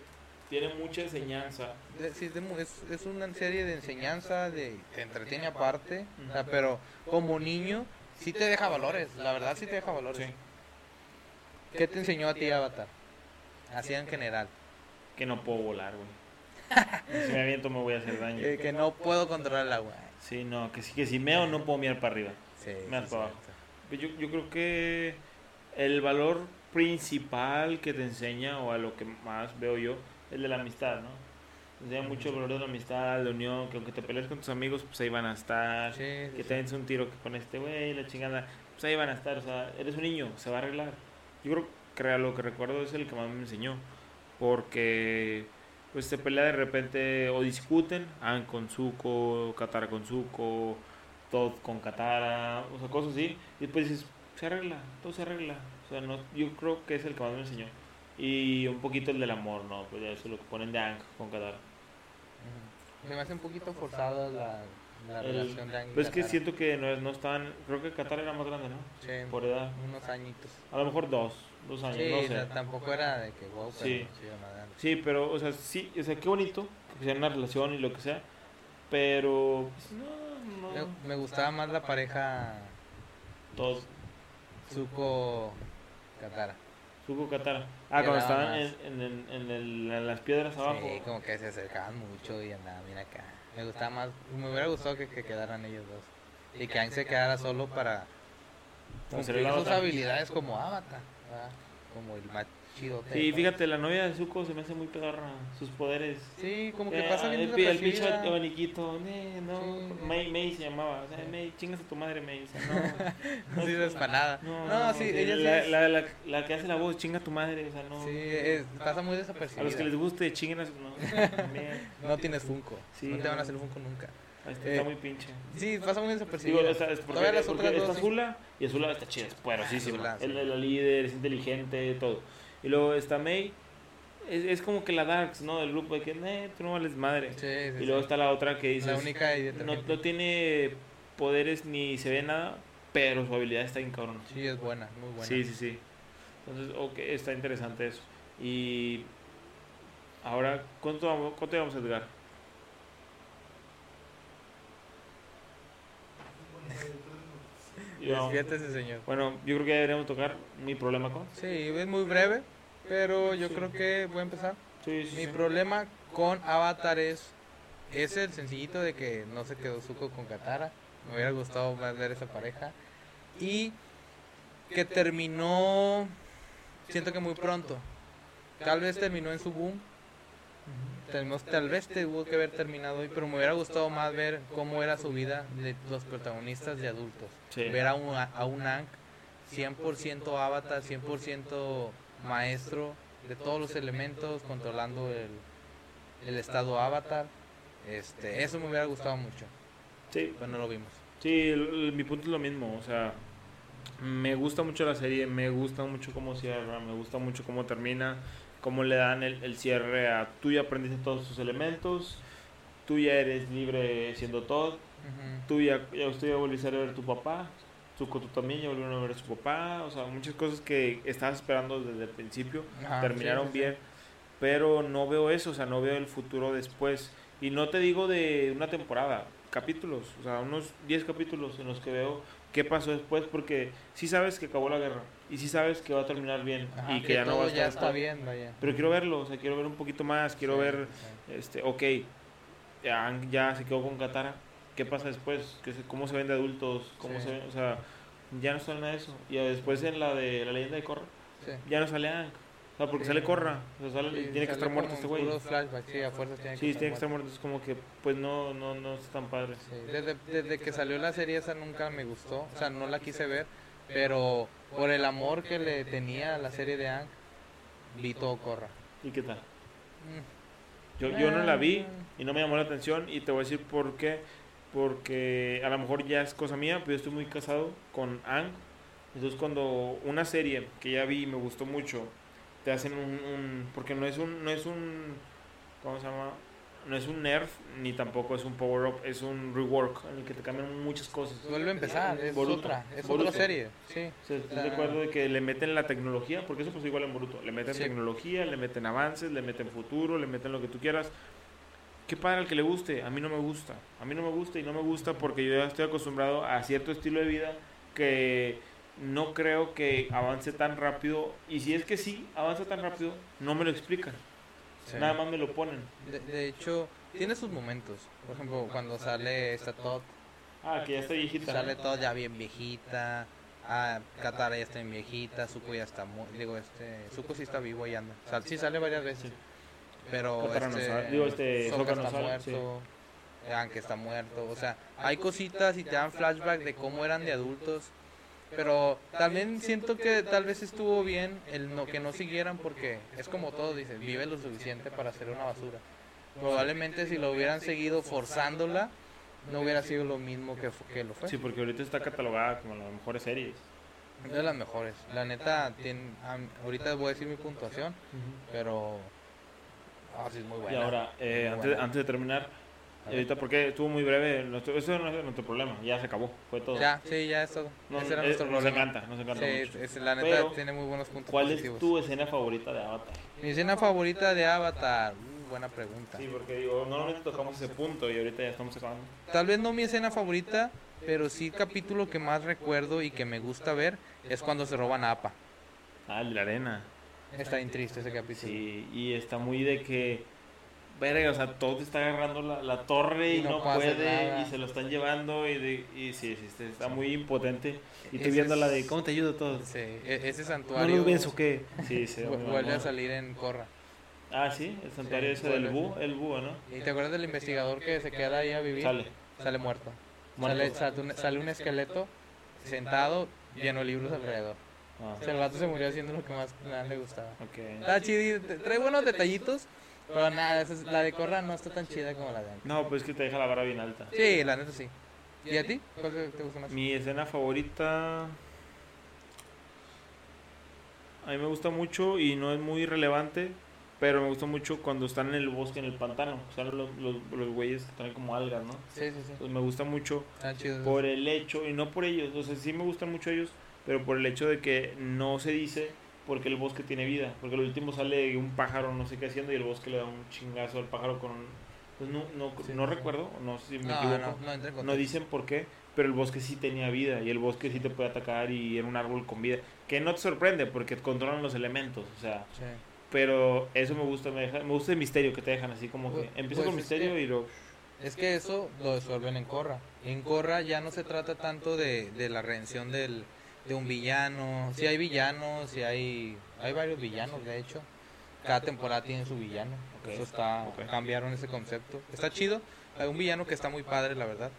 S2: tiene mucha enseñanza.
S1: Sí, es, es una serie de enseñanza, de te entretiene aparte, o sea, pero como niño sí te deja valores, la verdad sí te deja valores.
S2: Sí.
S1: ¿Qué te enseñó a ti Avatar? Así en general.
S2: Que no puedo volar, güey. Si me aviento me voy a hacer daño.
S1: Que, que no puedo controlar el agua.
S2: Sí, no, que, sí, que si meo no puedo mirar para arriba.
S1: Sí,
S2: para abajo. Pues Yo, yo creo que el valor principal que te enseña, o a lo que más veo yo, es de la amistad, ¿no? Te enseña mucho el valor de la amistad, de la unión, que aunque te pelees con tus amigos, pues ahí van a estar.
S1: Sí, sí,
S2: que te den un tiro que con este güey, la chingada, pues ahí van a estar. O sea, eres un niño, se va a arreglar. Yo creo que lo que recuerdo es el que más me enseñó. Porque pues se pelea de repente o discuten, An con Zuko, Katara con Zuko, Todd con Katara, o sea, cosas así. Y después dices, se arregla, todo se arregla. O sea, no, yo creo que es el que más me enseñó. Y un poquito el del amor, ¿no? Pues ya eso es lo que ponen de Ang con Katara.
S1: Se me hace un poquito forzada la, la
S2: El-
S1: relación de Aang y
S2: Pues es que siento que no, no estaban, creo que Katara era más grande, ¿no?
S1: Sí,
S2: Por edad.
S1: unos añitos.
S2: A lo mejor dos, dos años,
S1: Sí,
S2: no
S1: o
S2: sé.
S1: sea, tampoco era de que wow, pero
S2: Sí.
S1: sí,
S2: pero, o sea, sí, o sea, qué bonito que sea una relación y lo que sea, pero, pues, no, no,
S1: Me, me gustaba más la pareja
S2: todos,
S1: Zuko Katara.
S2: Zuko Katara. Ah, cuando estaban en, en, el- en, el- en las piedras abajo.
S1: Sí, como que se acercaban mucho y andaban bien acá. Me gustaba más, me hubiera gustado que, que quedaran ellos dos. Y que Aang se quedara solo para cumplir sus habilidades como Avatar. ¿Verdad? Como el más chido.
S2: Sí, fíjate, la novia de Zuko se me hace muy pedorra, sus poderes.
S1: Sí, como que
S2: Eh,
S1: pasa bien
S2: el, el pinche
S1: desapercibida.
S2: abaniquito, eh, no,
S1: Sí.
S2: May, May se llamaba, o sea, May, chingas a tu madre, May, o sea, no.
S1: No sirves para nada.
S2: No,
S1: No, sí, ella
S2: la,
S1: es-
S2: la, la, la que hace la voz, chinga a tu madre, o sea, no.
S1: Sí, es- pasa muy
S2: a los que
S1: desapercibida.
S2: les guste, chinguen a su no.
S1: No tienes Funko.
S2: Sí,
S1: no te van
S2: no.
S1: a hacer Funko nunca.
S2: Este
S1: Eh,
S2: está muy pinche.
S1: Sí, pasa muy desapercibida.
S2: Digo, está, es porque,
S1: Todavía las
S2: porque
S1: otras
S2: está
S1: dos. sí.
S2: Azula y Azula está chida, es poderosísima.
S1: Azula, sí.
S2: Es la, líder, es inteligente, todo. Y luego está May, es, es como que la Darks, ¿no? Del grupo de que, eh, tú no vales madre.
S1: Sí, sí,
S2: y luego
S1: sí.
S2: está la otra que dice,
S1: La única y
S2: no, tiene poderes ni se ve nada, pero su habilidad está bien cabrón.
S1: Sí, es buena, muy buena.
S2: Sí, sí, sí. Entonces, ok, está interesante eso. Y ahora, ¿cuánto, vamos- cuánto vamos a Edgar? Y vamos-
S1: Despiértese, señor.
S2: Bueno, yo creo que deberíamos tocar mi problema con.
S1: Sí, es muy breve, pero yo
S2: Sí.
S1: creo que voy a empezar.
S2: Sí, sí,
S1: Mi problema con Avatar es, es el sencillito de que no se quedó Zuko con Katara. Me hubiera gustado más ver esa pareja. Y que terminó, siento que muy pronto. Tal vez terminó en su boom. Terminó- tal vez tuvo que haber terminado hoy, pero me hubiera gustado más ver cómo era su vida de los protagonistas de adultos.
S2: Sí.
S1: Ver a un, a un Aang 100% avatar, 100% maestro de todos los elementos, controlando el, el estado avatar. Este, eso me hubiera gustado mucho,
S2: Sí,
S1: pero no lo vimos.
S2: sí, el- el- mi punto es lo mismo. O sea, me gusta mucho la serie, me gusta mucho cómo cierra, me gusta mucho cómo termina, cómo le dan el, el cierre a tú ya aprendiste todos tus elementos, tú ya eres libre siendo todo,
S1: Ujú.
S2: tú ya, ya usted ya volviste a ver a tu papá, tú, tú también ya volvieron a ver a su papá, o sea, muchas cosas que estabas esperando desde el principio terminaron
S1: sí, sí, sí.
S2: bien, pero no veo eso, o sea, no veo el futuro después. Y no te digo de una temporada, capítulos, o sea, unos 10 capítulos en los que veo qué pasó después, porque sí sabes que acabó la guerra y sí sabes que va a terminar bien
S1: Ajá,
S2: y que, ya no va a estar
S1: ya está bien, vaya.
S2: Pero quiero verlo, o sea, quiero ver un poquito más, quiero
S1: Sí,
S2: ver,
S1: sí.
S2: este, ok, ya, ya se quedó con Katara, ¿qué pasa después? ¿Qué se- ¿Cómo se ven de adultos? ¿Cómo
S1: Sí.
S2: se ven? O sea, ya no sale nada de eso. Y después en la de la leyenda de Korra,
S1: Sí.
S2: ya no sale Aang. O sea, porque
S1: Sí.
S2: sale Korra, o sea, sale-
S1: Sí,
S2: tiene que estar muerto este güey.
S1: sí, a fuerzas tiene que
S2: Sí,
S1: estar
S2: tiene que estar
S1: muerto.
S2: muerto, es como que pues no, no, no es tan padre.
S1: Sí, Desde, desde que salió la serie esa nunca me gustó, o sea, no la quise ver, pero por el amor que le tenía a la serie de Aang, vi todo corra.
S2: ¿Y qué tal?
S1: Mm.
S2: Yo, yo no la vi y no me llamó la atención y te voy a decir por qué. Porque a lo mejor ya es cosa mía, pero yo estoy muy casado con Ang. Entonces cuando una serie que ya vi y me gustó mucho, te hacen un... un- porque no es un... No es un ¿Cómo se llama? No es un nerf ni tampoco es un power up, es un rework en el que te cambian muchas cosas.
S1: Vuelve a empezar, es
S2: Boruto.
S1: otra, es
S2: Boruto.
S1: otra serie, sí.
S2: O sea, ¿estás
S1: La-
S2: de acuerdo de que le meten la tecnología? Porque eso pues igual en Boruto. Le meten
S1: Sí.
S2: tecnología, le meten avances, le meten futuro, le meten lo que tú quieras. Qué padre al que le guste. A mí no me gusta. A mí no me gusta y no me gusta porque yo ya estoy acostumbrado a cierto estilo de vida que no creo que avance tan rápido. Y si es que sí, avanza tan rápido, no me lo explican.
S1: Sí.
S2: Nada más me lo ponen.
S1: De, de hecho, tiene sus momentos. Por ejemplo, cuando sale esta Todd,
S2: Ah, que ya está viejita.
S1: sale Todd ya bien viejita. Ah, Katara ya está bien viejita, Zuko ya está mu- digo este, Zuko sí está vivo y anda. O sea, sí sale varias veces.
S2: Sí.
S1: Pero
S2: Katara no
S1: este,
S2: sale. Digo, este, no
S1: está
S2: sale,
S1: muerto. Aang está muerto, o sea, hay cositas y te dan flashback de cómo eran de adultos, pero también siento que tal vez estuvo bien el no que no siguieran porque es como todo dice, vive lo suficiente para hacer una basura. Probablemente si lo hubieran seguido forzándola no hubiera sido lo mismo que, que lo fue.
S2: Sí, porque ahorita está catalogada como las mejores series.
S1: Es de las mejores. La neta tiene ahorita voy a decir mi puntuación, pero ah, sí es muy buena.
S2: Y ahora, eh, antes,
S1: buena.
S2: antes de terminar, y ahorita porque estuvo muy breve, nuestro, eso no es nuestro problema, ya se acabó, fue todo.
S1: Ya, sí, ya es todo.
S2: No,
S1: Ese era
S2: eh,
S1: nuestro
S2: nos
S1: problema.
S2: encanta, nos encanta
S1: Sí,
S2: mucho.
S1: es- la neta
S2: Pero,
S1: tiene muy buenos puntos
S2: ¿Cuál
S1: positivos.
S2: es tu escena favorita de Avatar?
S1: Mi escena favorita de Avatar. Uh, buena pregunta.
S2: Sí, porque digo, normalmente tocamos ese punto y ahorita ya estamos acabando.
S1: Tal vez no mi escena favorita, pero sí el capítulo que más recuerdo y que me gusta ver es cuando se roban a Appa.
S2: Ah, el de la arena.
S1: Está bien triste ese capítulo.
S2: Sí, y está muy de que, verga, o sea, todo te está agarrando la, la torre y,
S1: Y no
S2: no,
S1: puede nada.
S2: y se lo están llevando y, de, y sí, sí, está- está muy impotente. Y tú viendo la de, ¿cómo te ayudo todo?
S1: Sí, e- ese
S2: ¿No
S1: santuario
S2: los ves o qué? Sí, sí.
S1: vuelve a salir en Corra.
S2: Ah, sí, el santuario
S1: Sí,
S2: ese del búho, el búho, ¿no?
S1: ¿Y te acuerdas del investigador que se queda ahí a vivir?
S2: Sale.
S1: Sale muerto.
S2: Muerto.
S1: Sale, sale un, sale un esqueleto sentado lleno de libros alrededor.
S2: Ah,
S1: O sea, el vato se murió haciendo lo que más, le gustaba.
S2: ok.
S1: Está chido, trae buenos detallitos, pero nada, esa es- la de Corra no está tan chida como la de antes.
S2: No, pues es que te deja la vara bien alta.
S1: Sí, la neta sí. ¿Y a ti? ¿Cuál te gusta más?
S2: Mi escena favorita. A mí me gusta mucho y no es muy relevante, pero me gusta mucho cuando están en el bosque, en el pantano. O sea, los, los, los güeyes que traen como algas, ¿no?
S1: Sí, sí, sí.
S2: Pues me gusta mucho
S1: Están chidos.
S2: por el hecho, y no por ellos, o sea, sí me gustan mucho ellos, pero por el hecho de que no se dice porque el bosque tiene vida. Porque al último sale un pájaro, no sé qué haciendo, y el bosque le da un chingazo al pájaro con un. Pues no, no,
S1: Sí,
S2: no
S1: sí.
S2: recuerdo, no sé si me
S1: No,
S2: equivoco.
S1: no,
S2: dicen por qué, pero el bosque sí tenía vida y el bosque sí te puede atacar y era un árbol con vida. Que no te sorprende porque controlan los elementos, o sea.
S1: Sí.
S2: Pero eso me gusta, me, deja- me gusta el misterio que te dejan así como que
S1: Pues-
S2: empieza
S1: pues
S2: con misterio
S1: que-
S2: y lo.
S1: Es que eso lo resuelven en Corra. En Corra ya no se trata tanto de, de la redención del, de un villano. Sí hay villanos, sí hay, hay varios villanos, de hecho. Cada temporada tiene su villano.
S2: Ok,
S1: Eso está, cambiaron ese concepto. Está chido. Hay un villano que está muy padre, la verdad.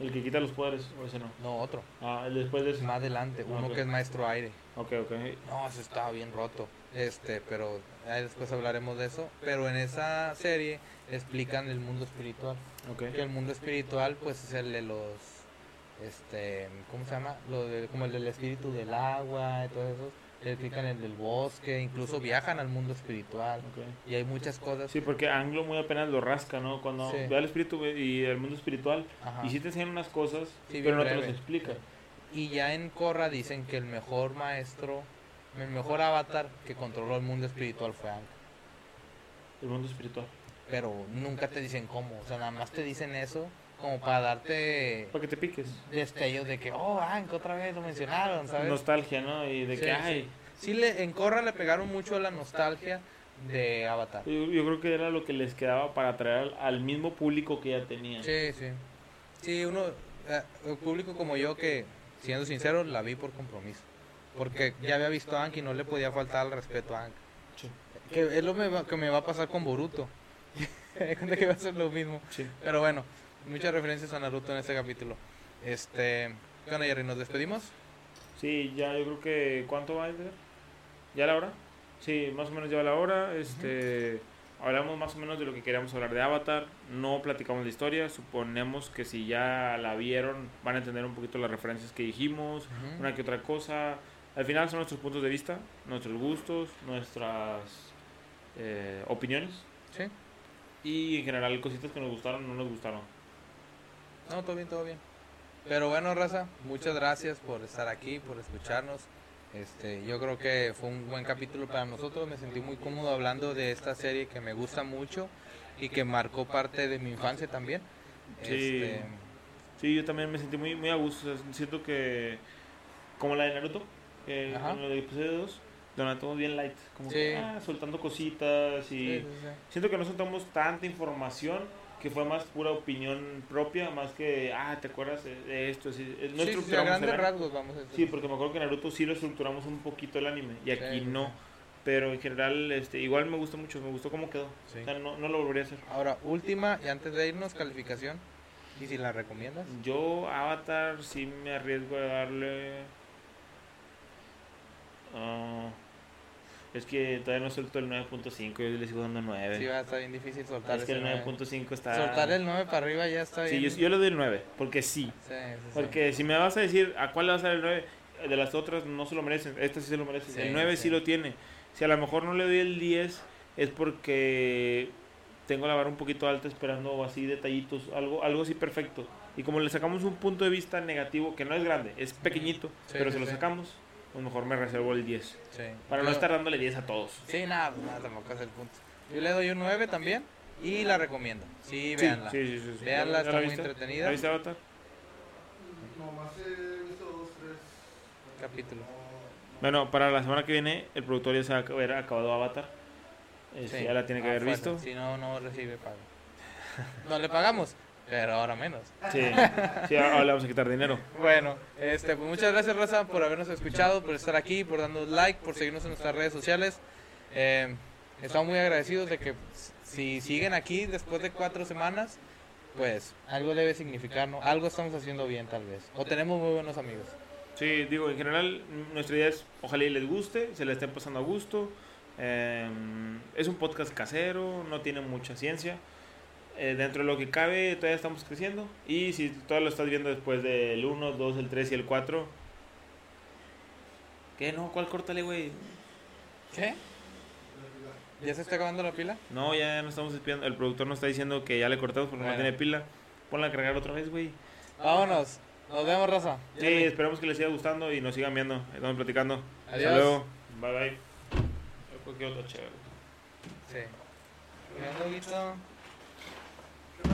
S2: El que quita los poderes, o ese no.
S1: No, otro.
S2: Ah, el después de ese.
S1: Más adelante, uno
S2: Ok.
S1: que es maestro aire.
S2: Ok, ok.
S1: No, eso estaba bien roto. Este, pero ahí después hablaremos de eso. Pero en esa serie explican el mundo espiritual.
S2: Ok.
S1: Que el mundo espiritual, pues es el de los. Este, ¿cómo se llama? Lo de, como el del espíritu del agua y todo eso. Le explican el del bosque, incluso viajan al mundo espiritual. Y hay muchas cosas.
S2: Sí, porque Anglo muy apenas lo rasca, ¿no? Cuando
S1: Sí.
S2: ve al espíritu y el mundo espiritual.
S1: Ajá.
S2: Y sí te enseñan unas cosas,
S1: Sí,
S2: pero no te los explica.
S1: Y ya en Korra dicen que el mejor maestro, el mejor avatar que controló el mundo espiritual fue Aang.
S2: El mundo espiritual.
S1: Pero nunca te dicen cómo. O sea, nada más te dicen eso como para darte
S2: Para que te piques.
S1: destellos de que, oh, Aang, otra vez lo mencionaron, ¿sabes?
S2: Nostalgia, ¿no? Y de
S1: Sí,
S2: que,
S1: sí.
S2: ay.
S1: Sí, le, en Korra le pegaron mucho a la nostalgia de Avatar.
S2: Yo, yo creo que era lo que les quedaba para atraer al, al mismo público que ya tenían.
S1: Sí, sí. Sí, uno, eh, el público como yo que, siendo sincero, la vi por compromiso. Porque ya había visto a y no le podía faltar al respeto a.
S2: Sí.
S1: Que es lo me va- que me va a pasar con Boruto. Que va a ser lo mismo.
S2: Sí.
S1: Pero bueno, muchas referencias a Naruto en este capítulo. Este, ¿qué onda, Jerry? ¿Nos despedimos?
S2: Sí, ya yo creo que ¿cuánto va a ser? ¿Ya la hora? Sí, más o menos ya la hora. Este, hablamos más o menos de lo que queríamos hablar de Avatar. No platicamos la historia. Suponemos que si ya la vieron van a entender un poquito las referencias que dijimos, una que otra cosa. Al final son nuestros puntos de vista, nuestros gustos, nuestras eh, opiniones.
S1: Sí.
S2: Y en general, cositas que nos gustaron, no nos gustaron.
S1: No, todo bien, todo bien. Pero bueno, Raza, muchas gracias por estar aquí, por escucharnos. Este, yo creo que fue un buen capítulo para nosotros. Me sentí muy cómodo hablando de esta serie que me gusta mucho y que marcó parte de mi infancia también.
S2: Sí.
S1: Este,
S2: Sí, yo también me sentí muy, muy a gusto. o sea, siento que, como la de Naruto,
S1: Ajá.
S2: en el episodio 2, donde bien light. Como que, ah, soltando cositas y...
S1: sí, sí, sí.
S2: Siento que no soltamos tanta información, que fue más pura opinión propia, más que, ah, ¿te acuerdas de- esto? Sí, eh, no
S1: Sí, sí, sí, a
S2: estructuramos
S1: grandes rasgos vamos a decir.
S2: Sí, porque me acuerdo que en Naruto sí lo estructuramos un poquito el anime, y aquí
S1: Sí,
S2: no. Pero en general, este, igual me gustó mucho, me gustó cómo quedó.
S1: Sí.
S2: O sea, no, no lo volvería a hacer.
S1: Ahora, última, y antes de irnos, calificación. ¿Y si la recomiendas?
S2: Yo, Avatar, sí me arriesgo a darle. ah, es que todavía no suelto el 9.5, yo le sigo dando 9.
S1: Sí, va a estar bien difícil soltar
S2: es que el
S1: 9.
S2: 9.5 está.
S1: Soltar el 9 para arriba ya está
S2: Sí,
S1: bien.
S2: yo, yo le doy el 9, porque sí.
S1: Sí, sí, sí.
S2: Porque si me vas a decir a cuál le vas a dar el 9, de las otras no se lo merecen. Esta sí se lo merece.
S1: Sí,
S2: el 9 sí.
S1: sí.
S2: lo tiene. Si a lo mejor no le doy el 10, es porque tengo la vara un poquito alta esperando así detallitos, algo, algo así perfecto. Y como le sacamos un punto de vista negativo, que no es grande, es pequeñito,
S1: Sí,
S2: pero
S1: sí,
S2: si lo
S1: sí.
S2: sacamos, pues mejor me reservo el 10.
S1: Sí.
S2: Para no estar dándole 10 a todos.
S1: Sí, nada, pues nada, tampoco es el punto. Yo le doy un 9 también y la recomiendo. Sí,
S2: Sí,
S1: véanla.
S2: sí, sí, sí, sí.
S1: Véanla,
S2: ¿Ya
S1: está muy entretenida.
S2: ¿La viste Avatar?
S3: Nomás he visto dos, tres.
S1: Capítulo.
S3: No,
S2: Bueno, para la semana que viene, el productor ya se va a haber acabado Avatar. Este,
S1: Sí.
S2: Ya la tiene que
S1: Ah,
S2: haber visto.
S1: Si no, no recibe pago. No le pagamos, pero ahora menos.
S2: Sí, sí, ahora le vamos a quitar dinero.
S1: Bueno, este, pues muchas gracias Raza por habernos escuchado, por estar aquí, por darnos like, por seguirnos en nuestras redes sociales. Eh, estamos muy agradecidos de que si siguen aquí después de cuatro semanas, pues algo debe significar, ¿no? Algo estamos haciendo bien tal vez. O tenemos muy buenos amigos.
S2: Sí, digo, en general, nuestra idea es, ojalá y les guste, se la estén pasando a gusto. Eh, es un podcast casero, no tiene mucha ciencia. Eh, dentro de lo que cabe, todavía estamos creciendo. Y si todavía lo estás viendo después del 1, 2, el 3 y el 4. ¿Qué? No, ¿cuál córtale, güey?
S1: ¿Qué? ¿Ya se está acabando la pila?
S2: No, ya no estamos espiando. El productor nos está diciendo que ya le cortamos porque no tiene pila. Ponla a cargar otra vez, güey.
S1: Vámonos. Nos vemos, Raza.
S2: Sí, esperemos que les siga gustando y nos sigan viendo. Estamos platicando.
S1: Adiós.
S2: Hasta luego. Bye bye. Cualquier otra chévere.
S1: Sí. Cuidado, Guito.